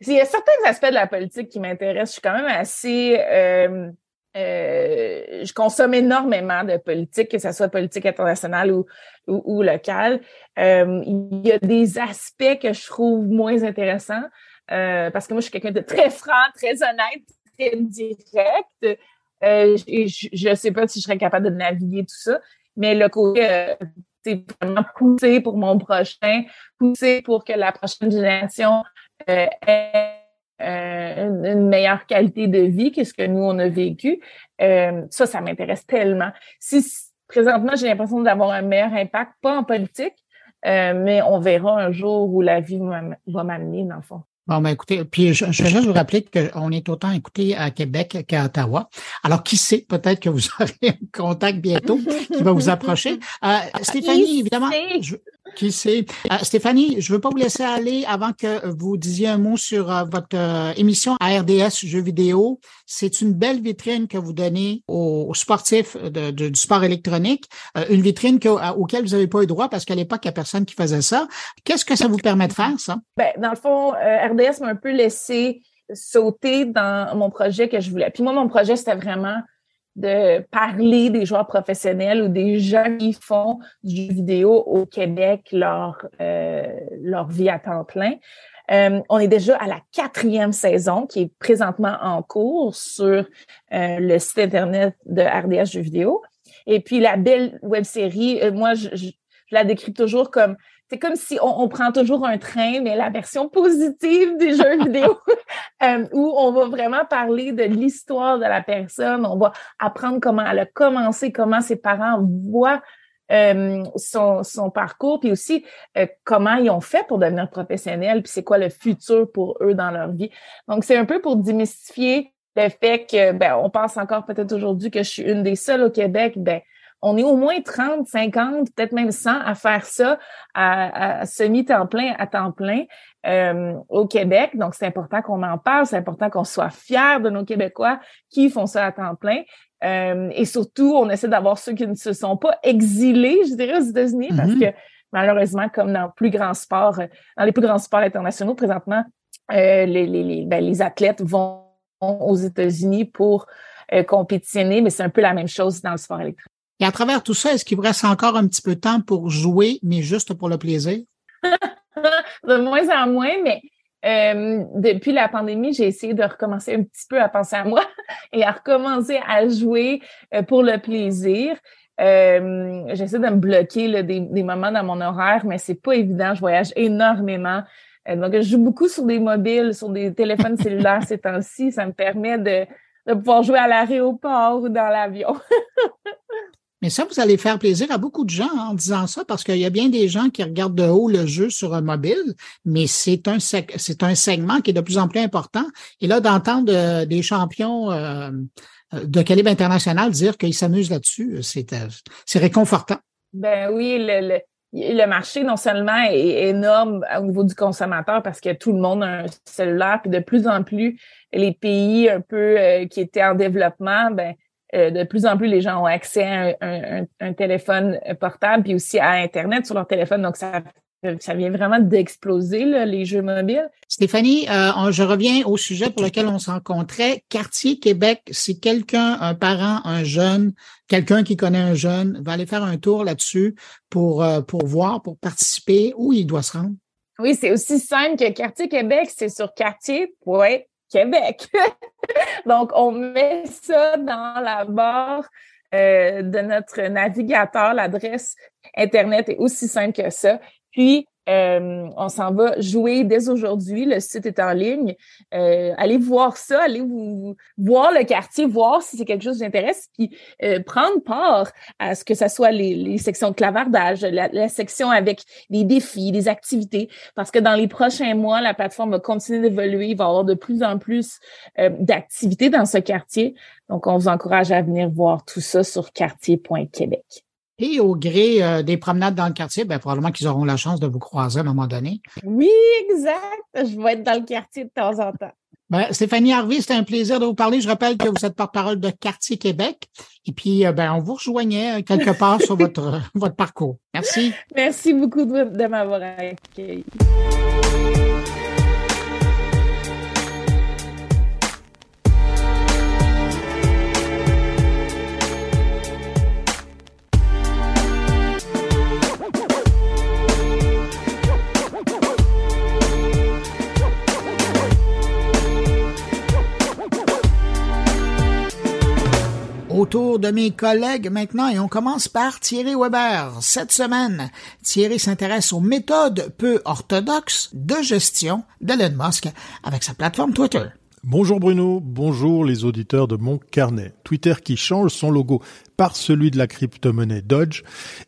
il y a certains aspects de la politique qui m'intéressent. Je suis quand même assez euh, je consomme énormément de politique, que ce soit politique internationale ou, ou, locale. Euh, il y a des aspects que je trouve moins intéressants euh, parce que moi, je suis quelqu'un de très franc, très honnête, très direct. je ne sais pas si je serais capable de naviguer tout ça, mais le côté c'est vraiment pousser pour mon prochain, pousser pour que la prochaine génération ait euh, une, meilleure qualité de vie que ce que nous, on a vécu. Euh, ça, ça m'intéresse tellement. Si présentement, j'ai l'impression d'avoir un meilleur impact, pas en politique, euh, mais on verra un jour où la vie va m'amener, dans le fond. Bon, ben écoutez, puis je, je vais juste vous rappeler qu'on est autant écouté à Québec qu'à Ottawa. Alors, qui sait, peut-être que vous aurez un contact bientôt qui va vous approcher. Euh, Stéphanie, évidemment, je, qui sait? Euh, Stéphanie, je veux pas vous laisser aller avant que vous disiez un mot sur euh, votre euh, émission à RDS Jeux vidéo. C'est une belle vitrine que vous donnez aux, sportifs du sport électronique, une vitrine que, auquel vous n'avez pas eu droit parce qu'à l'époque, il n'y a personne qui faisait ça. Qu'est-ce que ça vous permet de faire, ça? Ben, dans le fond, RDS m'a un peu laissé sauter dans mon projet que je voulais. Puis moi, mon projet, c'était vraiment de parler des joueurs professionnels ou des gens qui font du vidéo au Québec leur, euh, leur vie à temps plein. Euh, on est déjà à la quatrième saison qui est présentement en cours sur euh, le site internet de RDS Jeux vidéo. Et puis la belle web série, moi je, je, la décris toujours comme c'est comme si on, prend toujours un train, mais la version positive des jeux vidéo, euh, où on va vraiment parler de l'histoire de la personne, on va apprendre comment elle a commencé, comment ses parents voient euh, son, son, parcours, puis aussi euh, comment ils ont fait pour devenir professionnels, puis c'est quoi le futur pour eux dans leur vie. Donc, c'est un peu pour démystifier le fait que, ben, on pense encore peut-être aujourd'hui que je suis une des seules au Québec, ben, on est au moins 30, 50, peut-être même 100 à faire ça à, semi-temps plein, à temps plein euh, au Québec. Donc, c'est important qu'on en parle, c'est important qu'on soit fiers de nos Québécois qui font ça à temps plein. Euh, et surtout, on essaie d'avoir ceux qui ne se sont pas exilés, je dirais, aux États-Unis, parce mm-hmm. que malheureusement, comme dans plus grands sports, dans les plus grands sports internationaux, présentement, euh, les, les, ben, les athlètes vont aux États-Unis pour compétitionner, mais c'est un peu la même chose dans le sport électrique. Et à travers tout ça, est-ce qu'il vous reste encore un petit peu de temps pour jouer, mais juste pour le plaisir? de moins en moins, mais euh, depuis la pandémie, j'ai essayé de recommencer un petit peu à penser à moi et à recommencer à jouer euh, pour le plaisir. Euh, j'essaie de me bloquer des, des, moments dans mon horaire, mais c'est pas évident. Je voyage énormément. donc, je joue beaucoup sur des mobiles, sur des téléphones cellulaires ces temps-ci. Ça me permet de, de pouvoir jouer à l'aéroport ou dans l'avion. Mais ça, vous allez faire plaisir à beaucoup de gens en disant ça, parce qu'il y a bien des gens qui regardent de haut le jeu sur un mobile, mais c'est un c'est un segment qui est de plus en plus important. Et là, d'entendre euh, des champions euh, de calibre international dire qu'ils s'amusent là-dessus, c'est euh, c'est réconfortant. Ben oui, le, le, marché non seulement est énorme au niveau du consommateur parce que tout le monde a un cellulaire, puis de plus en plus les pays un peu qui étaient en développement, ben euh, de plus en plus, les gens ont accès à un, téléphone portable puis aussi à Internet sur leur téléphone. Donc, ça, ça vient vraiment d'exploser, les jeux mobiles. Stéphanie, euh, je reviens au sujet pour lequel on se rencontrait. Quartier Québec, si quelqu'un, un parent, un jeune, quelqu'un qui connaît un jeune, va aller faire un tour là-dessus pour, euh, pour voir, pour participer, où il doit se rendre? Oui, c'est aussi simple que Quartier Québec, c'est sur quartier. Québec. Donc, on met ça dans la barre euh, de notre navigateur. L'adresse Internet est aussi simple que ça. Puis, Euh, on s'en va jouer dès aujourd'hui. Le site est en ligne. Euh, allez voir ça, allez vous voir le quartier, voir si c'est quelque chose qui vous intéresse, puis euh, prendre part à ce que ce soit les, sections de clavardage, la, section avec des défis, des activités, parce que dans les prochains mois, la plateforme va continuer d'évoluer. Il va y avoir de plus en plus d'activités dans ce quartier. Donc, on vous encourage à venir voir tout ça sur quartier.québec. Et au gré euh, des promenades dans le quartier, ben, probablement qu'ils auront la chance de vous croiser à un moment donné. Oui, exact. Je vais être dans le quartier de temps en temps. Ben, Stéphanie Harvey, c'était un plaisir de vous parler. Je rappelle que vous êtes porte-parole de Quartier Québec. Et puis, euh, ben, on vous rejoignait quelque part sur votre, votre parcours. Merci. Merci beaucoup de, de m'avoir accueilli. Autour de mes collègues maintenant et on commence par Thierry Weber. Cette semaine, Thierry s'intéresse aux méthodes peu orthodoxes de gestion d'Elon Musk avec sa plateforme Twitter. Bonjour Bruno, bonjour les auditeurs de mon carnet. Twitter qui change son logo par celui de la crypto-monnaie Dodge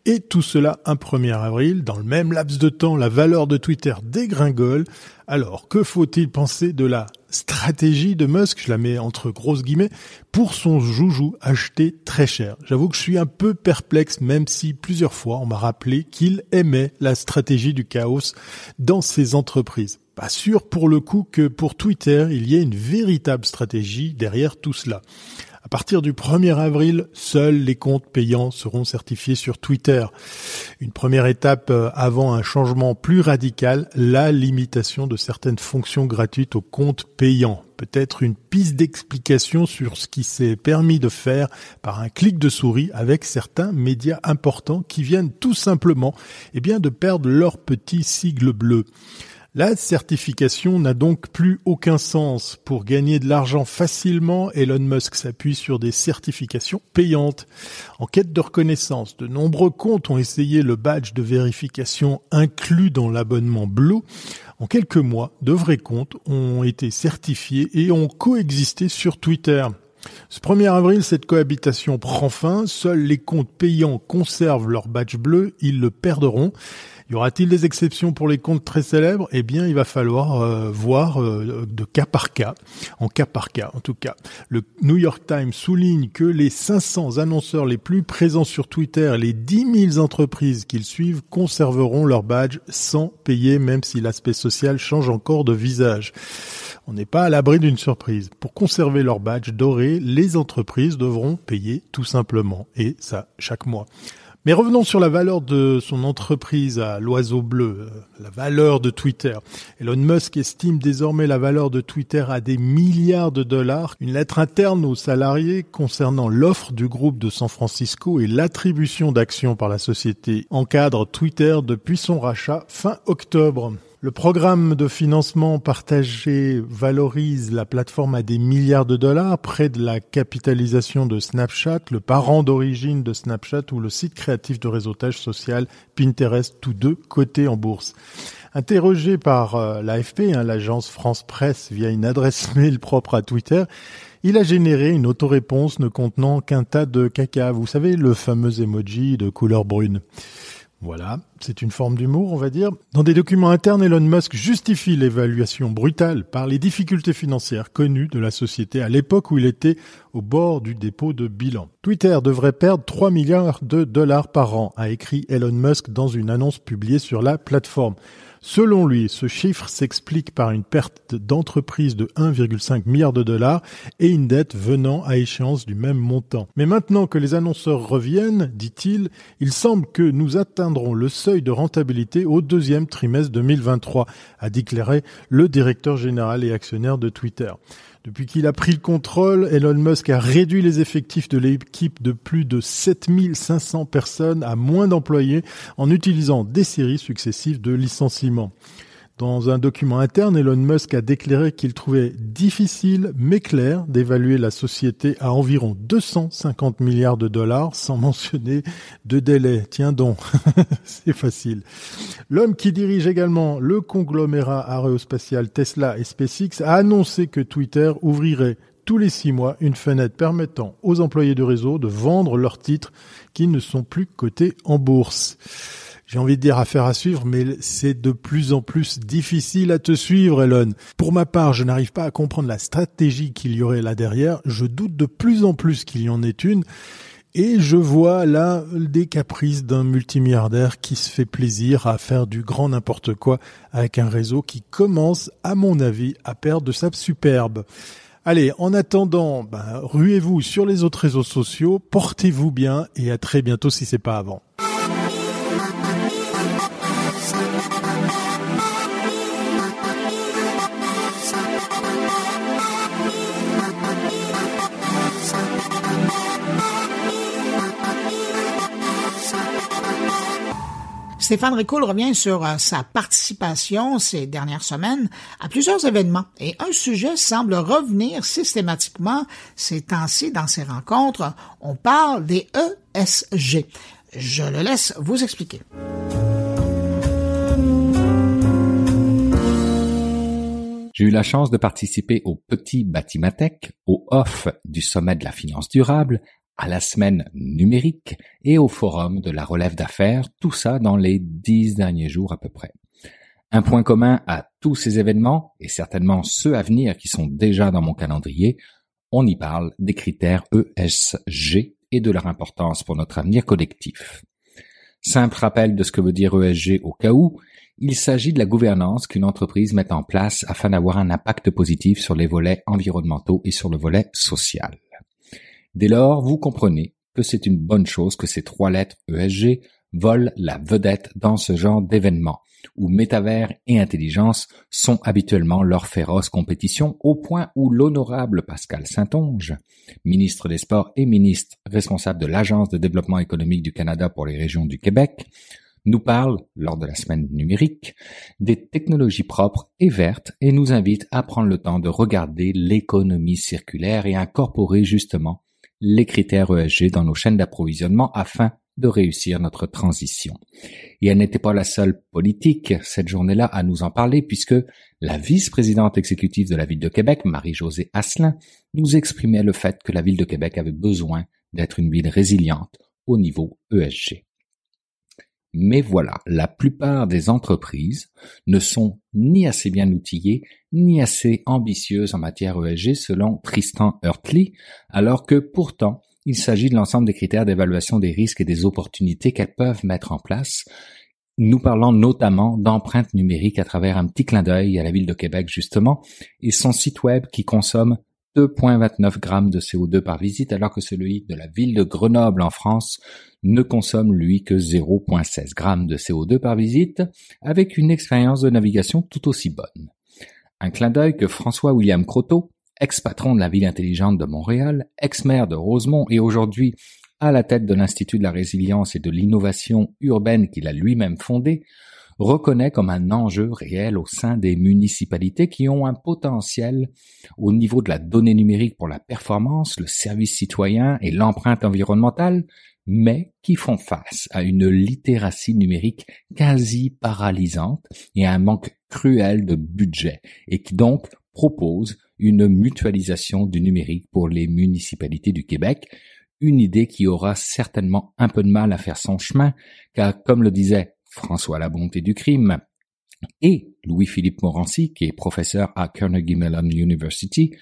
et tout cela un 1er avril. Dans le même laps de temps, la valeur de Twitter dégringole. Alors, que faut-il penser de la stratégie de Musk, je la mets entre grosses guillemets, pour son joujou acheté très cher. J'avoue que je suis un peu perplexe, même si plusieurs fois on m'a rappelé qu'il aimait la stratégie du chaos dans ses entreprises. Pas sûr pour le coup que pour Twitter, il y ait une véritable stratégie derrière tout cela. À partir du 1er avril, seuls les comptes payants seront certifiés sur Twitter. Une première étape euh, avant un changement plus radical, la limitation de certaines fonctions gratuites aux comptes payants. Peut-être une piste d'explication sur ce qui s'est permis de faire par un clic de souris avec certains médias importants qui viennent tout simplement eh bien, de perdre leur petit sigle bleu. La certification n'a donc plus aucun sens. Pour gagner de l'argent facilement, Elon Musk s'appuie sur des certifications payantes. En quête de reconnaissance, de nombreux comptes ont essayé le badge de vérification inclus dans l'abonnement Blue. En quelques mois, de vrais comptes ont été certifiés et ont coexisté sur Twitter. Ce 1er avril, cette cohabitation prend fin. Seuls les comptes payants conservent leur badge bleu. Ils le perdront. Y aura-t-il des exceptions pour les comptes très célèbres? Eh bien, il va falloir euh, voir euh, de cas par cas, en cas par cas en tout cas. Le New York Times souligne que les 500 annonceurs les plus présents sur Twitter les 10 000 entreprises qu'ils suivent conserveront leur badge sans payer, même si l'aspect social change encore de visage. On n'est pas à l'abri d'une surprise. Pour conserver leur badge doré, les entreprises devront payer tout simplement, et ça chaque mois. Mais revenons sur la valeur de son entreprise à l'oiseau bleu, euh, la valeur de Twitter. Elon Musk estime désormais la valeur de Twitter à des milliards de dollars. Une lettre interne aux salariés concernant l'offre du groupe de San Francisco et l'attribution d'actions par la société encadre Twitter depuis son rachat fin octobre. Le programme de financement partagé valorise la plateforme à des milliards de dollars, près de la capitalisation de Snapchat, le parent d'origine de Snapchat ou le site créatif de réseautage social Pinterest, tous deux cotés en bourse. Interrogé par euh, l'AFP, hein, l'agence France Presse, via une adresse mail propre à Twitter, il a généré une autoréponse ne contenant qu'un tas de caca. Vous savez, le fameux emoji de couleur brune. Voilà, c'est une forme d'humour, on va dire. Dans des documents internes, Elon Musk justifie l'évaluation brutale par les difficultés financières connues de la société à l'époque où il était au bord du dépôt de bilan. Twitter devrait perdre 3 milliards de dollars par an, a écrit Elon Musk dans une annonce publiée sur la plateforme. Selon lui, ce chiffre s'explique par une perte d'entreprise de 1,5 milliard de dollars et une dette venant à échéance du même montant. Mais maintenant que les annonceurs reviennent, dit-il, il semble que nous atteindrons le seuil de rentabilité au deuxième trimestre 2023, a déclaré le directeur général et actionnaire de Twitter. Depuis qu'il a pris le contrôle, Elon Musk a réduit les effectifs de l'équipe de plus de 7500 personnes à moins d'employés en utilisant des séries successives de licenciements. Dans un document interne, Elon Musk a déclaré qu'il trouvait difficile mais clair d'évaluer la société à environ 250 milliards de dollars sans mentionner de délai. Tiens donc, c'est facile. L'homme qui dirige également le conglomérat aérospatial Tesla et SpaceX a annoncé que Twitter ouvrirait tous les six mois une fenêtre permettant aux employés du réseau de vendre leurs titres qui ne sont plus cotés en bourse j'ai envie de dire affaire à suivre, mais c'est de plus en plus difficile à te suivre, Elon. Pour ma part, je n'arrive pas à comprendre la stratégie qu'il y aurait là derrière. Je doute de plus en plus qu'il y en ait une. Et je vois là des caprices d'un multimilliardaire qui se fait plaisir à faire du grand n'importe quoi avec un réseau qui commence, à mon avis, à perdre de sa superbe. Allez, en attendant, ben, ruez-vous sur les autres réseaux sociaux, portez-vous bien et à très bientôt si c'est pas avant. Stéphane Ricoul revient sur euh, sa participation ces dernières semaines à plusieurs événements et un sujet semble revenir systématiquement ces temps-ci dans ces rencontres. On parle des ESG. Je le laisse vous expliquer. J'ai eu la chance de participer au petit Batimatech, au off du sommet de la finance durable, à la semaine numérique et au forum de la relève d'affaires, tout ça dans les dix derniers jours à peu près. Un point commun à tous ces événements, et certainement ceux à venir qui sont déjà dans mon calendrier, on y parle des critères ESG et de leur importance pour notre avenir collectif. Simple rappel de ce que veut dire ESG au cas où, il s'agit de la gouvernance qu'une entreprise met en place afin d'avoir un impact positif sur les volets environnementaux et sur le volet social. Dès lors, vous comprenez que c'est une bonne chose que ces trois lettres ESG volent la vedette dans ce genre d'événement, où métavers et intelligence sont habituellement leur féroce compétition au point où l'honorable Pascal Saint-Onge, ministre des Sports et ministre responsable de l'Agence de développement économique du Canada pour les régions du Québec, nous parle, lors de la semaine numérique, des technologies propres et vertes et nous invite à prendre le temps de regarder l'économie circulaire et incorporer justement les critères ESG dans nos chaînes d'approvisionnement afin de réussir notre transition. Et elle n'était pas la seule politique cette journée-là à nous en parler puisque la vice-présidente exécutive de la ville de Québec, Marie-Josée Asselin, nous exprimait le fait que la ville de Québec avait besoin d'être une ville résiliente au niveau ESG. Mais voilà, la plupart des entreprises ne sont ni assez bien outillées, ni assez ambitieuses en matière ESG selon Tristan Hurtley, alors que pourtant, il s'agit de l'ensemble des critères d'évaluation des risques et des opportunités qu'elles peuvent mettre en place. Nous parlons notamment d'empreintes numériques à travers un petit clin d'œil à la ville de Québec justement, et son site web qui consomme 2,29 grammes de CO2 par visite, alors que celui de la ville de Grenoble en France ne consomme lui que 0,16 grammes de CO2 par visite, avec une expérience de navigation tout aussi bonne. Un clin d'œil que François William Croteau, ex-patron de la ville intelligente de Montréal, ex-maire de Rosemont et aujourd'hui à la tête de l'Institut de la résilience et de l'innovation urbaine qu'il a lui-même fondé, reconnaît comme un enjeu réel au sein des municipalités qui ont un potentiel au niveau de la donnée numérique pour la performance, le service citoyen et l'empreinte environnementale, mais qui font face à une littératie numérique quasi paralysante et à un manque cruel de budget, et qui donc proposent une mutualisation du numérique pour les municipalités du Québec, une idée qui aura certainement un peu de mal à faire son chemin, car comme le disait François La Bonté du Crime, et Louis-Philippe Morancy, qui est professeur à Carnegie Mellon University,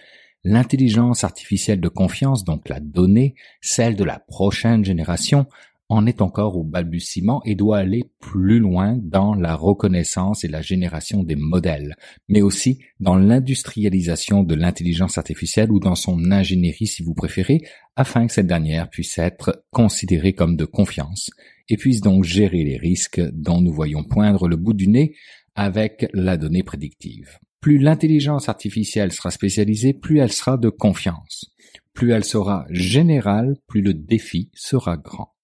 l'intelligence artificielle de confiance, donc la donnée, celle de la prochaine génération, en est encore au balbutiement et doit aller plus loin dans la reconnaissance et la génération des modèles, mais aussi dans l'industrialisation de l'intelligence artificielle ou dans son ingénierie si vous préférez, afin que cette dernière puisse être considérée comme de confiance et puisse donc gérer les risques dont nous voyons poindre le bout du nez avec la donnée prédictive. Plus l'intelligence artificielle sera spécialisée, plus elle sera de confiance. Plus elle sera générale, plus le défi sera grand.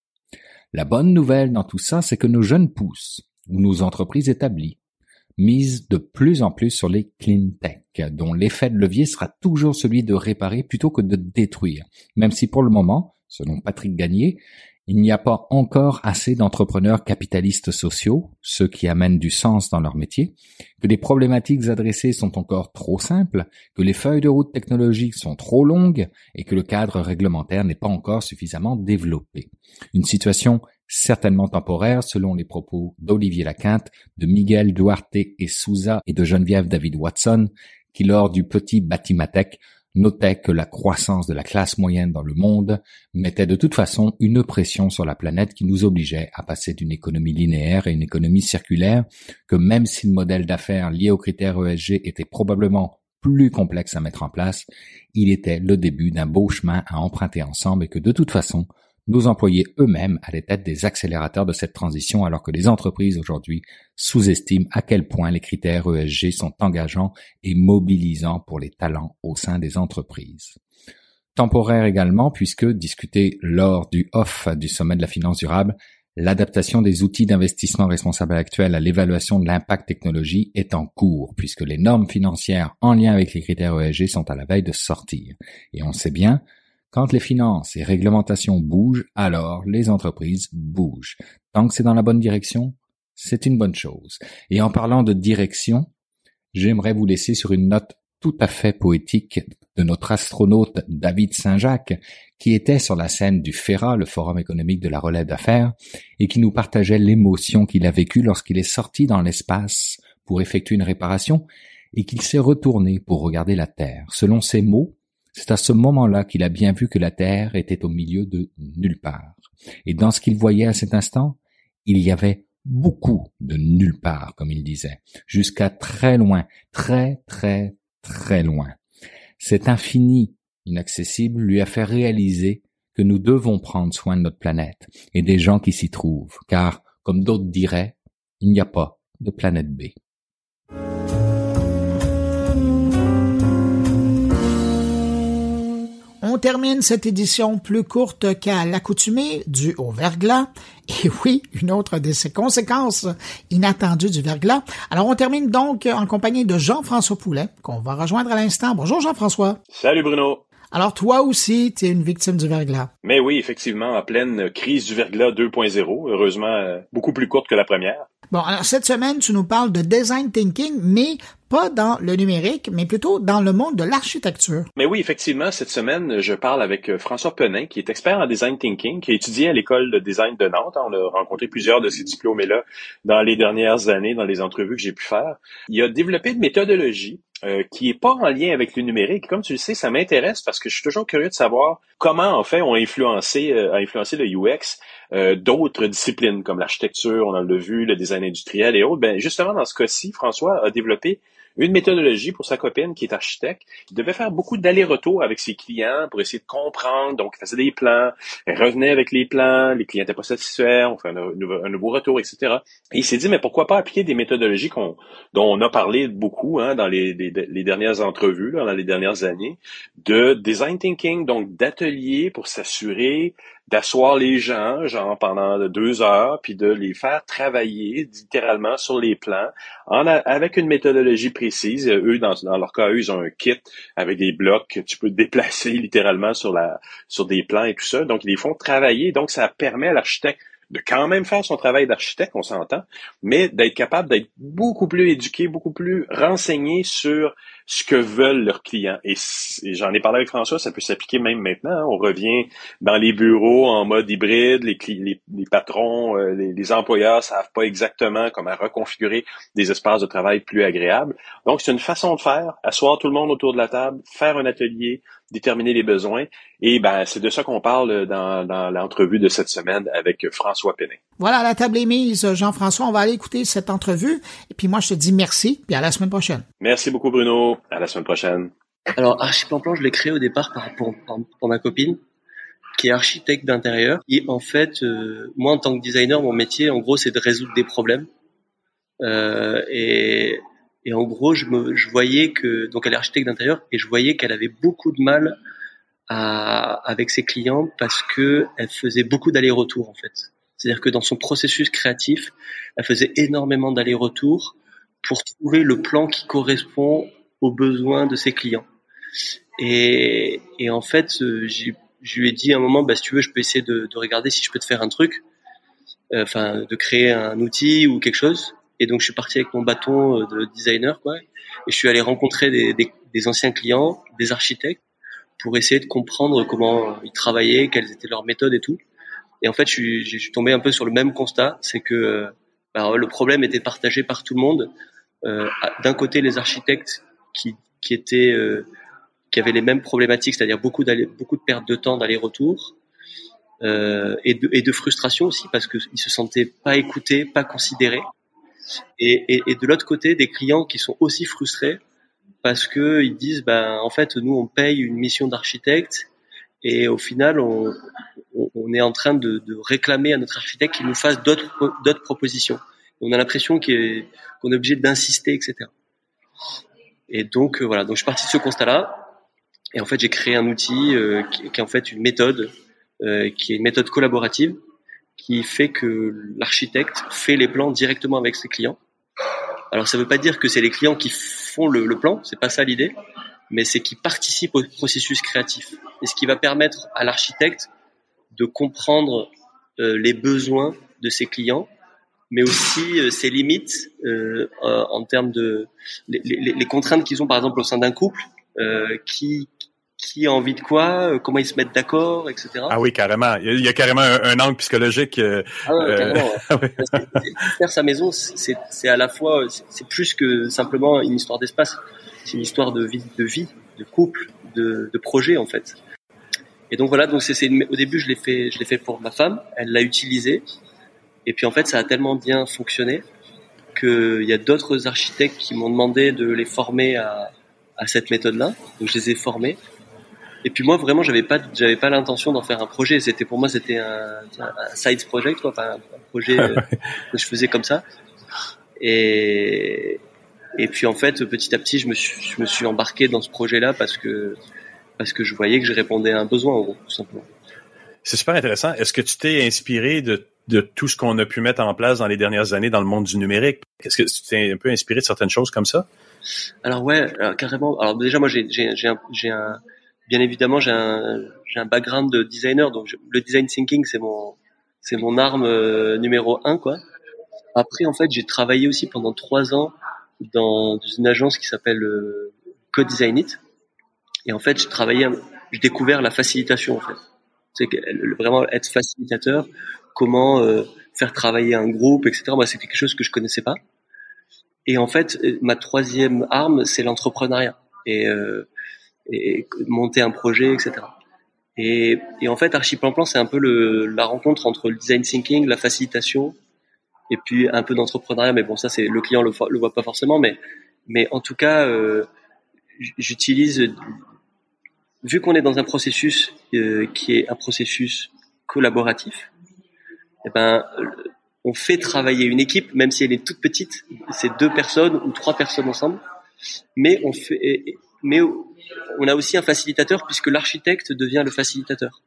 La bonne nouvelle dans tout ça, c'est que nos jeunes pousses, ou nos entreprises établies, mise de plus en plus sur les clean tech, dont l'effet de levier sera toujours celui de réparer plutôt que de détruire, même si pour le moment, selon Patrick Gagné, il n'y a pas encore assez d'entrepreneurs capitalistes sociaux, ceux qui amènent du sens dans leur métier, que les problématiques adressées sont encore trop simples, que les feuilles de route technologiques sont trop longues et que le cadre réglementaire n'est pas encore suffisamment développé. Une situation certainement temporaire selon les propos d'Olivier Laquinte, de Miguel Duarte et Souza et de Geneviève David Watson, qui lors du petit Batimatech notait que la croissance de la classe moyenne dans le monde mettait de toute façon une pression sur la planète qui nous obligeait à passer d'une économie linéaire à une économie circulaire, que même si le modèle d'affaires lié aux critères ESG était probablement plus complexe à mettre en place, il était le début d'un beau chemin à emprunter ensemble et que de toute façon, nos employés eux-mêmes allaient être des accélérateurs de cette transition alors que les entreprises aujourd'hui sous-estiment à quel point les critères ESG sont engageants et mobilisants pour les talents au sein des entreprises. Temporaire également puisque, discuté lors du off du sommet de la finance durable, L'adaptation des outils d'investissement responsable actuels à l'évaluation de l'impact technologie est en cours, puisque les normes financières en lien avec les critères ESG sont à la veille de sortir. Et on sait bien, quand les finances et réglementations bougent, alors les entreprises bougent. Tant que c'est dans la bonne direction, c'est une bonne chose. Et en parlant de direction, j'aimerais vous laisser sur une note tout à fait poétique de notre astronaute David Saint-Jacques, qui était sur la scène du FERA, le Forum économique de la relève d'affaires, et qui nous partageait l'émotion qu'il a vécue lorsqu'il est sorti dans l'espace pour effectuer une réparation et qu'il s'est retourné pour regarder la Terre. Selon ses mots, c'est à ce moment-là qu'il a bien vu que la Terre était au milieu de nulle part. Et dans ce qu'il voyait à cet instant, il y avait beaucoup de nulle part, comme il disait, jusqu'à très loin, très très très loin. Cet infini inaccessible lui a fait réaliser que nous devons prendre soin de notre planète et des gens qui s'y trouvent, car, comme d'autres diraient, il n'y a pas de planète B. termine cette édition plus courte qu'à l'accoutumée due au verglas. Et oui, une autre de ses conséquences inattendues du verglas. Alors on termine donc en compagnie de Jean-François Poulet, qu'on va rejoindre à l'instant. Bonjour Jean-François. Salut Bruno. Alors toi aussi, tu es une victime du verglas. Mais oui, effectivement, en pleine crise du verglas 2.0, heureusement euh, beaucoup plus courte que la première. Bon, alors cette semaine, tu nous parles de design thinking, mais pas dans le numérique, mais plutôt dans le monde de l'architecture. Mais oui, effectivement, cette semaine, je parle avec euh, François Penin, qui est expert en design thinking, qui a étudié à l'école de design de Nantes. On a rencontré plusieurs de ces diplômés-là dans les dernières années, dans les entrevues que j'ai pu faire. Il a développé une méthodologie euh, qui est pas en lien avec le numérique. Comme tu le sais, ça m'intéresse parce que je suis toujours curieux de savoir comment en fait ont influencé, euh, a influencé le UX euh, d'autres disciplines comme l'architecture, on en l'a vu, le design industriel et autres. Ben justement dans ce cas-ci, François a développé une méthodologie pour sa copine qui est architecte, qui devait faire beaucoup d'allers-retours avec ses clients pour essayer de comprendre. Donc, elle faisait des plans, elle revenait avec les plans, les clients n'étaient pas satisfaits, on fait un, nouveau, retour, etc. Et il s'est dit, mais pourquoi pas appliquer des méthodologies dont on a parlé beaucoup hein, dans les, les, dernières entrevues, dans les dernières années, de design thinking, donc d'ateliers pour s'assurer d'asseoir les gens, genre pendant deux heures, puis de les faire travailler littéralement sur les plans, avec une méthodologie précise. Eux, dans, dans, leur cas, eux, ils ont un kit avec des blocs que tu peux déplacer littéralement sur la sur des plans et tout ça. Donc, ils les font travailler. Donc, ça permet à l'architecte de quand même faire son travail d'architecte, on s'entend, mais d'être capable d'être beaucoup plus éduqué, beaucoup plus renseigné sur ce que veulent leurs clients. Et, j'en ai parlé avec François, ça peut s'appliquer même maintenant. Hein. On revient dans les bureaux en mode hybride, les, les, les patrons, euh, les, les, employeurs savent pas exactement comment reconfigurer des espaces de travail plus agréables. Donc, c'est une façon de faire, asseoir tout le monde autour de la table, faire un atelier, déterminer les besoins. Et ben, c'est de ça qu'on parle dans, dans l'entrevue de cette semaine avec François Pénin. Voilà, la table est mise, Jean-François. On va aller écouter cette entrevue. Et puis moi, je te dis merci, puis à la semaine prochaine. Merci beaucoup, Bruno. À la semaine prochaine. Alors, Archiplan je l'ai créé au départ par, pour, pour, ma copine, qui est architecte d'intérieur. Et en fait, euh, moi, en tant que designer, mon métier, en gros, c'est de résoudre des problèmes. Euh, et, en gros, je, voyais que, donc elle est architecte d'intérieur, et je voyais qu'elle avait beaucoup de mal avec ses clients parce que elle faisait beaucoup d'allers-retours, en fait. C'est-à-dire que dans son processus créatif, elle faisait énormément d'allers-retours pour trouver le plan qui correspond aux besoins de ses clients. Et, et en fait, euh, je lui ai dit à un moment, bah, si tu veux, je peux essayer de, de regarder si je peux te faire un truc, euh, enfin, de créer un outil ou quelque chose. Et donc, je suis parti avec mon bâton euh, de designer, quoi. Et je suis allé rencontrer des, des, des anciens clients, des architectes, pour essayer de comprendre comment ils travaillaient, quelles étaient leurs méthodes et tout. Et en fait, je suis, je suis tombé un peu sur le même constat, c'est que bah, le problème était partagé par tout le monde. Euh, D'un côté, les architectes qui, euh, qui avaient les mêmes problématiques, c'est-à-dire beaucoup de pertes de temps d'aller-retour euh, et, de, frustration aussi parce qu'ils se sentaient pas écoutés, pas considérés. Et, de l'autre côté, des clients qui sont aussi frustrés parce que ils disent, ben en fait, nous on paye une mission d'architecte et au final on, est en train de, réclamer à notre architecte qu'il nous fasse d'autres propositions. On a l'impression qu'on est obligé d'insister, etc. Et donc euh, voilà, donc je suis parti de ce constat-là. Et en fait, j'ai créé un outil euh, qui, qui, est en fait une méthode, euh, qui est une méthode collaborative, qui fait que l'architecte fait les plans directement avec ses clients. Alors ça ne veut pas dire que c'est les clients qui font le, le plan, c'est pas ça l'idée, mais c'est qu'ils participent au processus créatif. Et ce qui va permettre à l'architecte de comprendre euh, les besoins de ses clients, mais aussi euh, ses limites euh, en termes de les, les, les contraintes qu'ils ont par exemple au sein d'un couple, qui qui a envie de quoi, comment ils se mettent d'accord, etc. Ah oui, carrément. Il y a, carrément un, angle psychologique. ah ouais, carrément. faire sa maison, c'est à la fois, c'est plus que simplement une histoire d'espace. C'est une histoire de vie, de vie, de couple, de, de projet en fait. Et donc voilà, donc c'est au début je l'ai fait, je l'ai fait pour ma femme, elle l'a utilisé, et puis en fait ça a tellement bien fonctionné qu'il y a d'autres architectes qui m'ont demandé de les former à, à cette méthode-là, donc je les ai formés. Et puis moi vraiment j'avais pas, j'avais pas l'intention d'en faire un projet. C'était pour moi c'était un, un side project, quoi, enfin un projet euh, que je faisais comme ça. Et et puis en fait petit à petit je me suis, je me suis embarqué dans ce projet-là parce que parce que je voyais que je répondais à un besoin, en gros, tout simplement. C'est super intéressant. Est-ce que tu t'es inspiré de, de tout ce qu'on a pu mettre en place dans les dernières années dans le monde du numérique? Est-ce que tu t'es un peu inspiré de certaines choses comme ça? Alors ouais, carrément. Alors déjà, moi, j'ai, un, bien évidemment, j'ai un, j'ai un background de designer, donc le design thinking, c'est mon, c'est mon arme euh, numéro un, quoi. Après, en fait, j'ai travaillé aussi pendant trois ans dans une agence qui s'appelle euh, Co-Design It, et en fait, je travaillais, j'ai découvert la facilitation en fait. C'est vraiment être facilitateur, comment euh, faire travailler un groupe, etc. C'était quelque chose que je connaissais pas. Et en fait, euh, ma troisième arme, c'est l'entrepreneuriat et, euh, monter un projet, etc. Et, en fait, Archiplan Plan, c'est un peu la rencontre entre le design thinking, la facilitation, et puis un peu d'entrepreneuriat. Mais bon, ça, c'est le client le, le voit pas forcément, mais en tout cas, j'utilise vu qu'on est dans un processus qui est un processus collaboratif, eh ben, on fait travailler une équipe, même si elle est toute petite, c'est deux personnes ou trois personnes ensemble, mais on fait, mais on a aussi un facilitateur puisque l'architecte devient le facilitateur.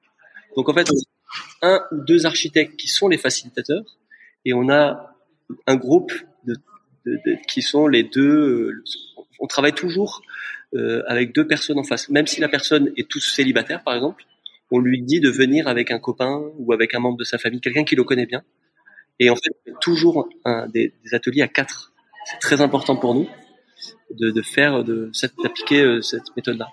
Donc en fait, on a un ou deux architectes qui sont les facilitateurs et on a un groupe de, de, de, qui sont les deux. On travaille toujours euh, avec deux personnes en face. Même si la personne est tous célibataire, par exemple, on lui dit de venir avec un copain ou avec un membre de sa famille, quelqu'un qui le connaît bien. Et en fait, toujours un, des, des ateliers à quatre. C'est très important pour nous de, de faire, de d'appliquer euh, cette méthode-là.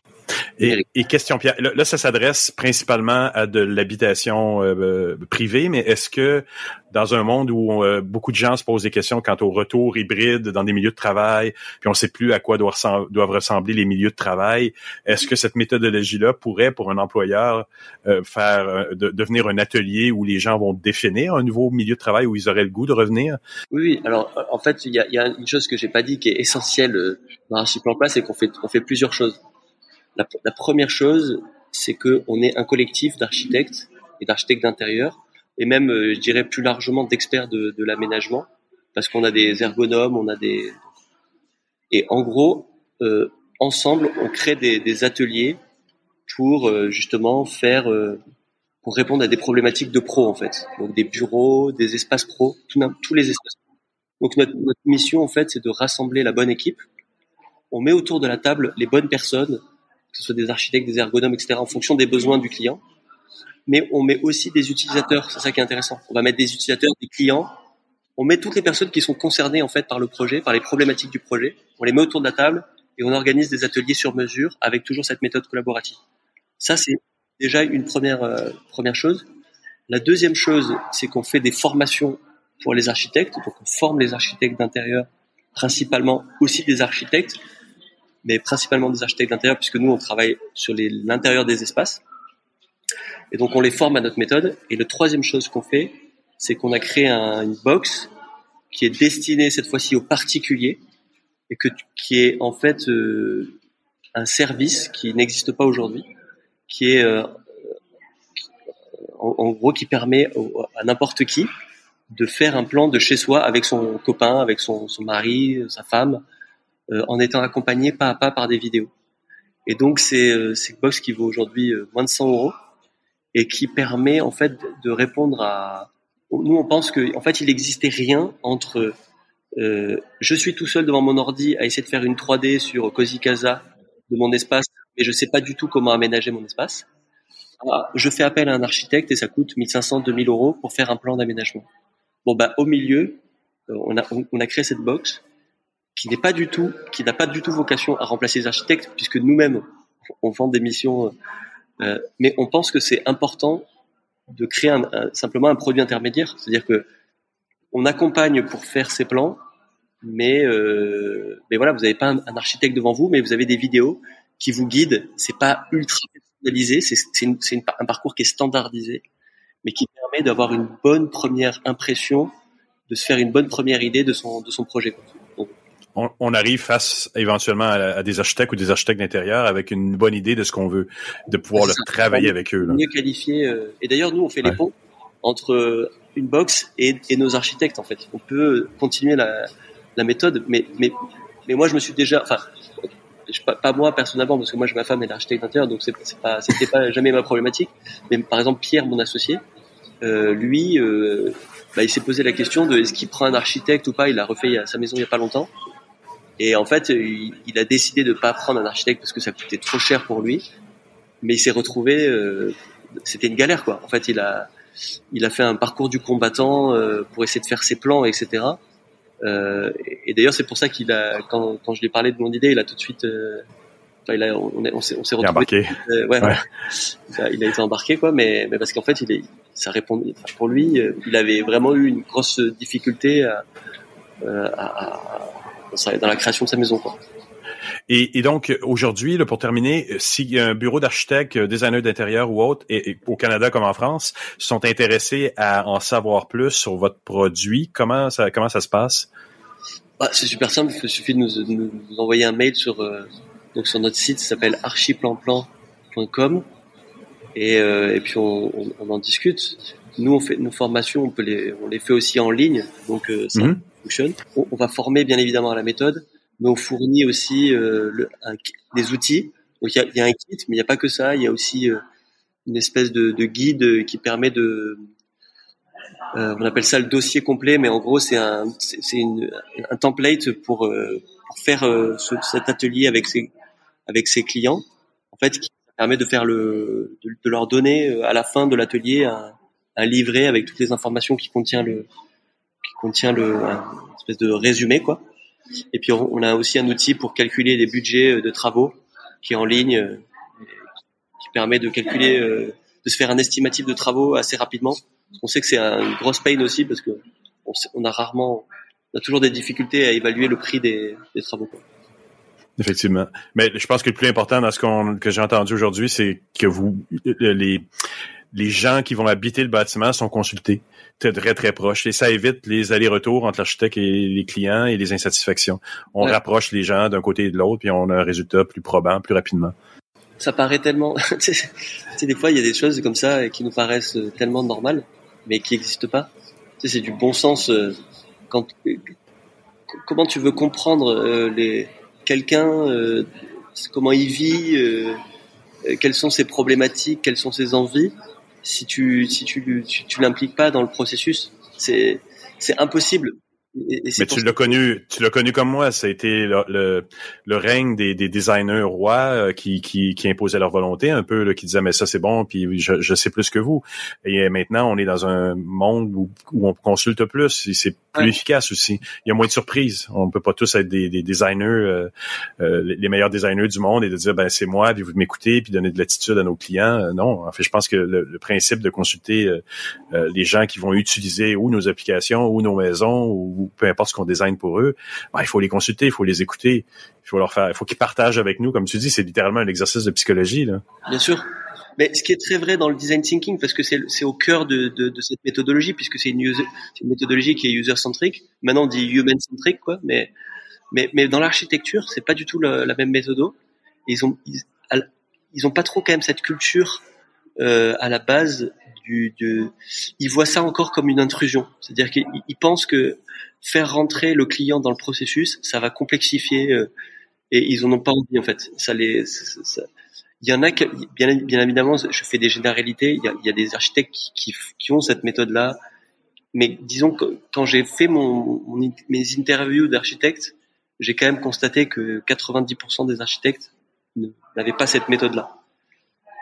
Et, question Pierre, là, ça s'adresse principalement à de l'habitation euh, euh, privée, mais est-ce que dans un monde où euh, beaucoup de gens se posent des questions quant au retour hybride dans des milieux de travail, puis on ne sait plus à quoi doivent, ressembler les milieux de travail, est-ce que cette méthodologie-là pourrait, pour un employeur, faire de, devenir un atelier où les gens vont définir un nouveau milieu de travail où ils auraient le goût de revenir? Oui, alors en fait, il y a, y a, une chose que j'ai pas dit qui est essentielle dans Archiplan Place, c'est qu'on fait, on fait plusieurs choses. La, première chose, c'est qu'on est un collectif d'architectes et d'architectes d'intérieur, et même, euh, je dirais plus largement, d'experts de, de l'aménagement, parce qu'on a des ergonomes, on a des... Et en gros, euh, ensemble, on crée des, des ateliers pour euh, justement faire, euh, pour répondre à des problématiques de pro en fait. Donc des bureaux, des espaces pro, tous les espaces Donc notre, notre mission en fait, c'est de rassembler la bonne équipe. On met autour de la table les bonnes personnes, que ce soit des architectes, des ergonomes, etc., en fonction des besoins du client. Mais on met aussi des utilisateurs. C'est ça qui est intéressant. On va mettre des utilisateurs, des clients. On met toutes les personnes qui sont concernées en fait par le projet, par les problématiques du projet. On les met autour de la table et on organise des ateliers sur mesure avec toujours cette méthode collaborative. Ça, c'est déjà une première euh, première chose. La deuxième chose, c'est qu'on fait des formations pour les architectes. Donc, on forme les architectes d'intérieur, principalement aussi des architectes, mais principalement des architectes d'intérieur, puisque nous, on travaille sur l'intérieur des espaces. Et donc, on les forme à notre méthode. Et la troisième chose qu'on fait, c'est qu'on a créé un, une box qui est destinée cette fois-ci aux particuliers et que, qui est en fait euh, un service qui n'existe pas aujourd'hui, qui est euh, en, gros qui permet à n'importe qui de faire un plan de chez soi avec son copain, avec son, mari, sa femme, en étant accompagné pas à pas par des vidéos. Et donc c'est euh, une box qui vaut aujourd'hui euh, moins de 100 euros et qui permet en fait de répondre à. Nous on pense que en fait il n'existait rien entre euh, je suis tout seul devant mon ordi à essayer de faire une 3D sur Cozy Casa de mon espace, mais je sais pas du tout comment aménager mon espace. Ah, je fais appel à un architecte et ça coûte 1500, 2000 euros pour faire un plan d'aménagement. Bon bah au milieu, euh, on a on a créé cette box qui n'est pas du tout, qui n'a pas du tout vocation à remplacer les architectes, puisque nous-mêmes on vend des missions, euh, mais on pense que c'est important de créer un, simplement un produit intermédiaire, c'est-à-dire que on accompagne pour faire ces plans, mais euh, mais voilà, vous n'avez pas un, architecte devant vous, mais vous avez des vidéos qui vous guident. C'est pas ultra personnalisé, c'est un parcours qui est standardisé, mais qui permet d'avoir une bonne première impression, de se faire une bonne première idée de son de son projet. On, on, arrive face éventuellement à, à, des architectes ou des architectes d'intérieur avec une bonne idée de ce qu'on veut, de pouvoir le travailler avec eux. Là. Mieux qualifié. Euh, et d'ailleurs, nous, on fait ouais. les ponts entre une box et, et, nos architectes. En fait, on peut continuer la, la méthode, mais mais mais moi, je me suis déjà, enfin, pas, pas, moi personnellement, parce que moi, ma femme est architecte d'intérieur, donc c'est pas, c'était pas jamais ma problématique. Mais par exemple, Pierre, mon associé, euh, lui, euh, bah, il s'est posé la question de est-ce qu'il prend un architecte ou pas? Il a refait sa maison il y a pas longtemps. Et en fait, il, il, a décidé de pas prendre un architecte parce que ça coûtait trop cher pour lui. Mais il s'est retrouvé, euh, c'était une galère quoi. En fait, il a, il a fait un parcours du combattant euh, pour essayer de faire ses plans, etc. Euh, et d'ailleurs, c'est pour ça qu'il a, quand, quand je lui ai parlé de mon idée, il a tout de suite, euh, enfin, il a, on, on s'est, on s'est retrouvé. Embarqué. Euh, ouais, ouais. Il, a, il, a, été embarqué, quoi, mais, mais parce qu'en fait, il est, ça répond, pour lui, il avait vraiment eu une grosse difficulté à, à, à, dans la création de sa maison, quoi. Et, et, donc, aujourd'hui, pour terminer, si un bureau d'architecte, designer d'intérieur ou autre, et, et, au Canada comme en France, sont intéressés à en savoir plus sur votre produit, comment ça, comment ça se passe? Bah, c'est super simple, il suffit de nous, de nous, envoyer un mail sur, euh, donc sur notre site, ça s'appelle archiplanplan.com et, euh, et puis on, on, on, en discute. Nous, on fait nos formations, on peut les, on les fait aussi en ligne, donc euh, ça mm -hmm. On, va former bien évidemment à la méthode, mais on fournit aussi euh, des outils. Donc il y a, un kit, mais il n'y a pas que ça. Il y a aussi euh, une espèce de, de, guide qui permet de, euh, on appelle ça le dossier complet, mais en gros c'est un, c'est un template pour, pour faire ce, cet atelier avec ses, avec ses clients. En fait, qui permet de faire le, de, leur donner à la fin de l'atelier un, un, livret avec toutes les informations qui contient le, contient le, un espèce de résumé quoi. Et puis on a aussi un outil pour calculer les budgets de travaux qui est en ligne, qui permet de calculer, de se faire un estimatif de travaux assez rapidement. On sait que c'est une grosse pain aussi parce que on, a rarement, on a toujours des difficultés à évaluer le prix des, des travaux. Effectivement. Mais je pense que le plus important dans ce qu'on, que j'ai entendu aujourd'hui, c'est que vous, les, les gens qui vont habiter le bâtiment sont consultés très très proches et ça évite les allers-retours entre l'architecte et les clients et les insatisfactions. On ouais. rapproche les gens d'un côté et de l'autre puis on a un résultat plus probant plus rapidement. Ça paraît tellement, tu sais, des fois il y a des choses comme ça qui nous paraissent tellement normales mais qui n'existent pas. Tu sais, c'est du bon sens. Euh, quand comment tu veux comprendre euh, les quelqu'un, euh, comment il vit, euh, quelles sont ses problématiques, quelles sont ses envies, si tu si tu tu, l'impliques pas dans le processus, c'est c'est impossible. Mais tu l'as connu, tu l'as connu comme moi. Ça a été le, le, règne des, des, designers rois euh, qui, qui, qui imposaient leur volonté un peu, là, qui disaient mais ça c'est bon, puis je, je sais plus que vous. Et maintenant, on est dans un monde où, où on consulte plus. C'est plus efficace aussi. Il y a moins de surprises. On peut pas tous être des, des designers, euh, euh, les meilleurs designers du monde et de dire ben c'est moi, puis vous m'écoutez, puis donner de l'attitude à nos clients. non, en fait, je pense que le, le principe de consulter les gens qui vont utiliser ou nos applications ou nos maisons ou peu importe ce qu'on design pour eux, ben, il faut les consulter, il faut les écouter, il faut leur faire, il faut qu'ils partagent avec nous, comme tu dis, c'est littéralement un exercice de psychologie. Là. Bien sûr. Mais ce qui est très vrai dans le design thinking, parce que c'est au cœur de, de, cette méthodologie, puisque c'est une, méthodologie qui est user-centric. Maintenant, on dit human-centric, quoi. Mais, mais, mais dans l'architecture, c'est pas du tout la, même méthode. Ils ont, ils ont pas trop quand même cette culture euh, à la base du, de, ils voient ça encore comme une intrusion. C'est-à-dire qu'ils pensent que faire rentrer le client dans le processus, ça va complexifier euh, et ils en ont pas envie en fait. Ça il y en a bien, bien évidemment, je fais des généralités. Il y a, il des architectes qui, ont cette méthode-là, mais disons que quand j'ai fait mes interviews d'architectes, j'ai quand même constaté que 90% des architectes n'avaient pas cette méthode-là.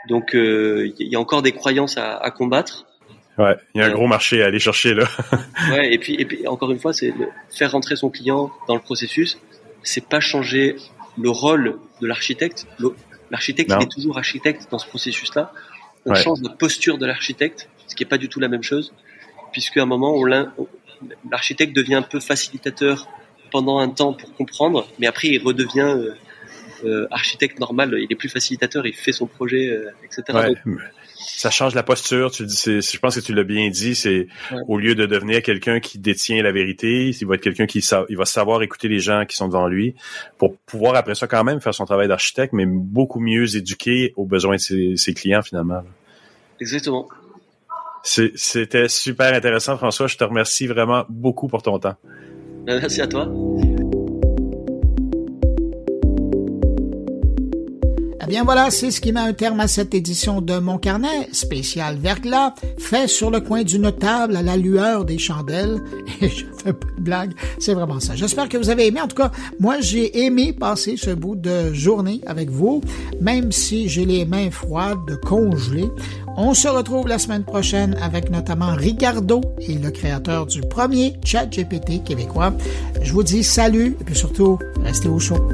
Donc euh, il y a encore des croyances à, à combattre. Ouais, il y a un gros marché à aller chercher là. ouais, et puis, et puis encore une fois, c'est faire rentrer son client dans le processus. C'est pas changer le rôle de l'architecte. L'architecte il est toujours architecte dans ce processus-là. On change la posture de l'architecte, ce qui est pas du tout la même chose, puisque à un moment, l'architecte devient un peu facilitateur pendant un temps pour comprendre, mais après il redevient euh, architecte normal, il est plus facilitateur, il fait son projet, euh, etc. ça change la posture. Tu dis, je pense que tu l'as bien dit. C'est au lieu de devenir quelqu'un qui détient la vérité, il va être quelqu'un qui il va savoir écouter les gens qui sont devant lui pour pouvoir après ça quand même faire son travail d'architecte, mais beaucoup mieux éduquer aux besoins de ses, ses clients finalement. Exactement. C'était super intéressant, François. Je te remercie vraiment beaucoup pour ton temps. Merci à toi. Bien voilà, c'est ce qui met un terme à cette édition de Mon Carnet, spécial verglas, fait sur le coin d'une table à la lueur des chandelles. Et je fais pas de blague, c'est vraiment ça. J'espère que vous avez aimé. En tout cas, moi, j'ai aimé passer ce bout de journée avec vous, même si j'ai les mains froides, congelées. On se retrouve la semaine prochaine avec notamment Ricardo et le créateur du premier chat GPT québécois. Je vous dis salut et puis surtout, restez au chaud.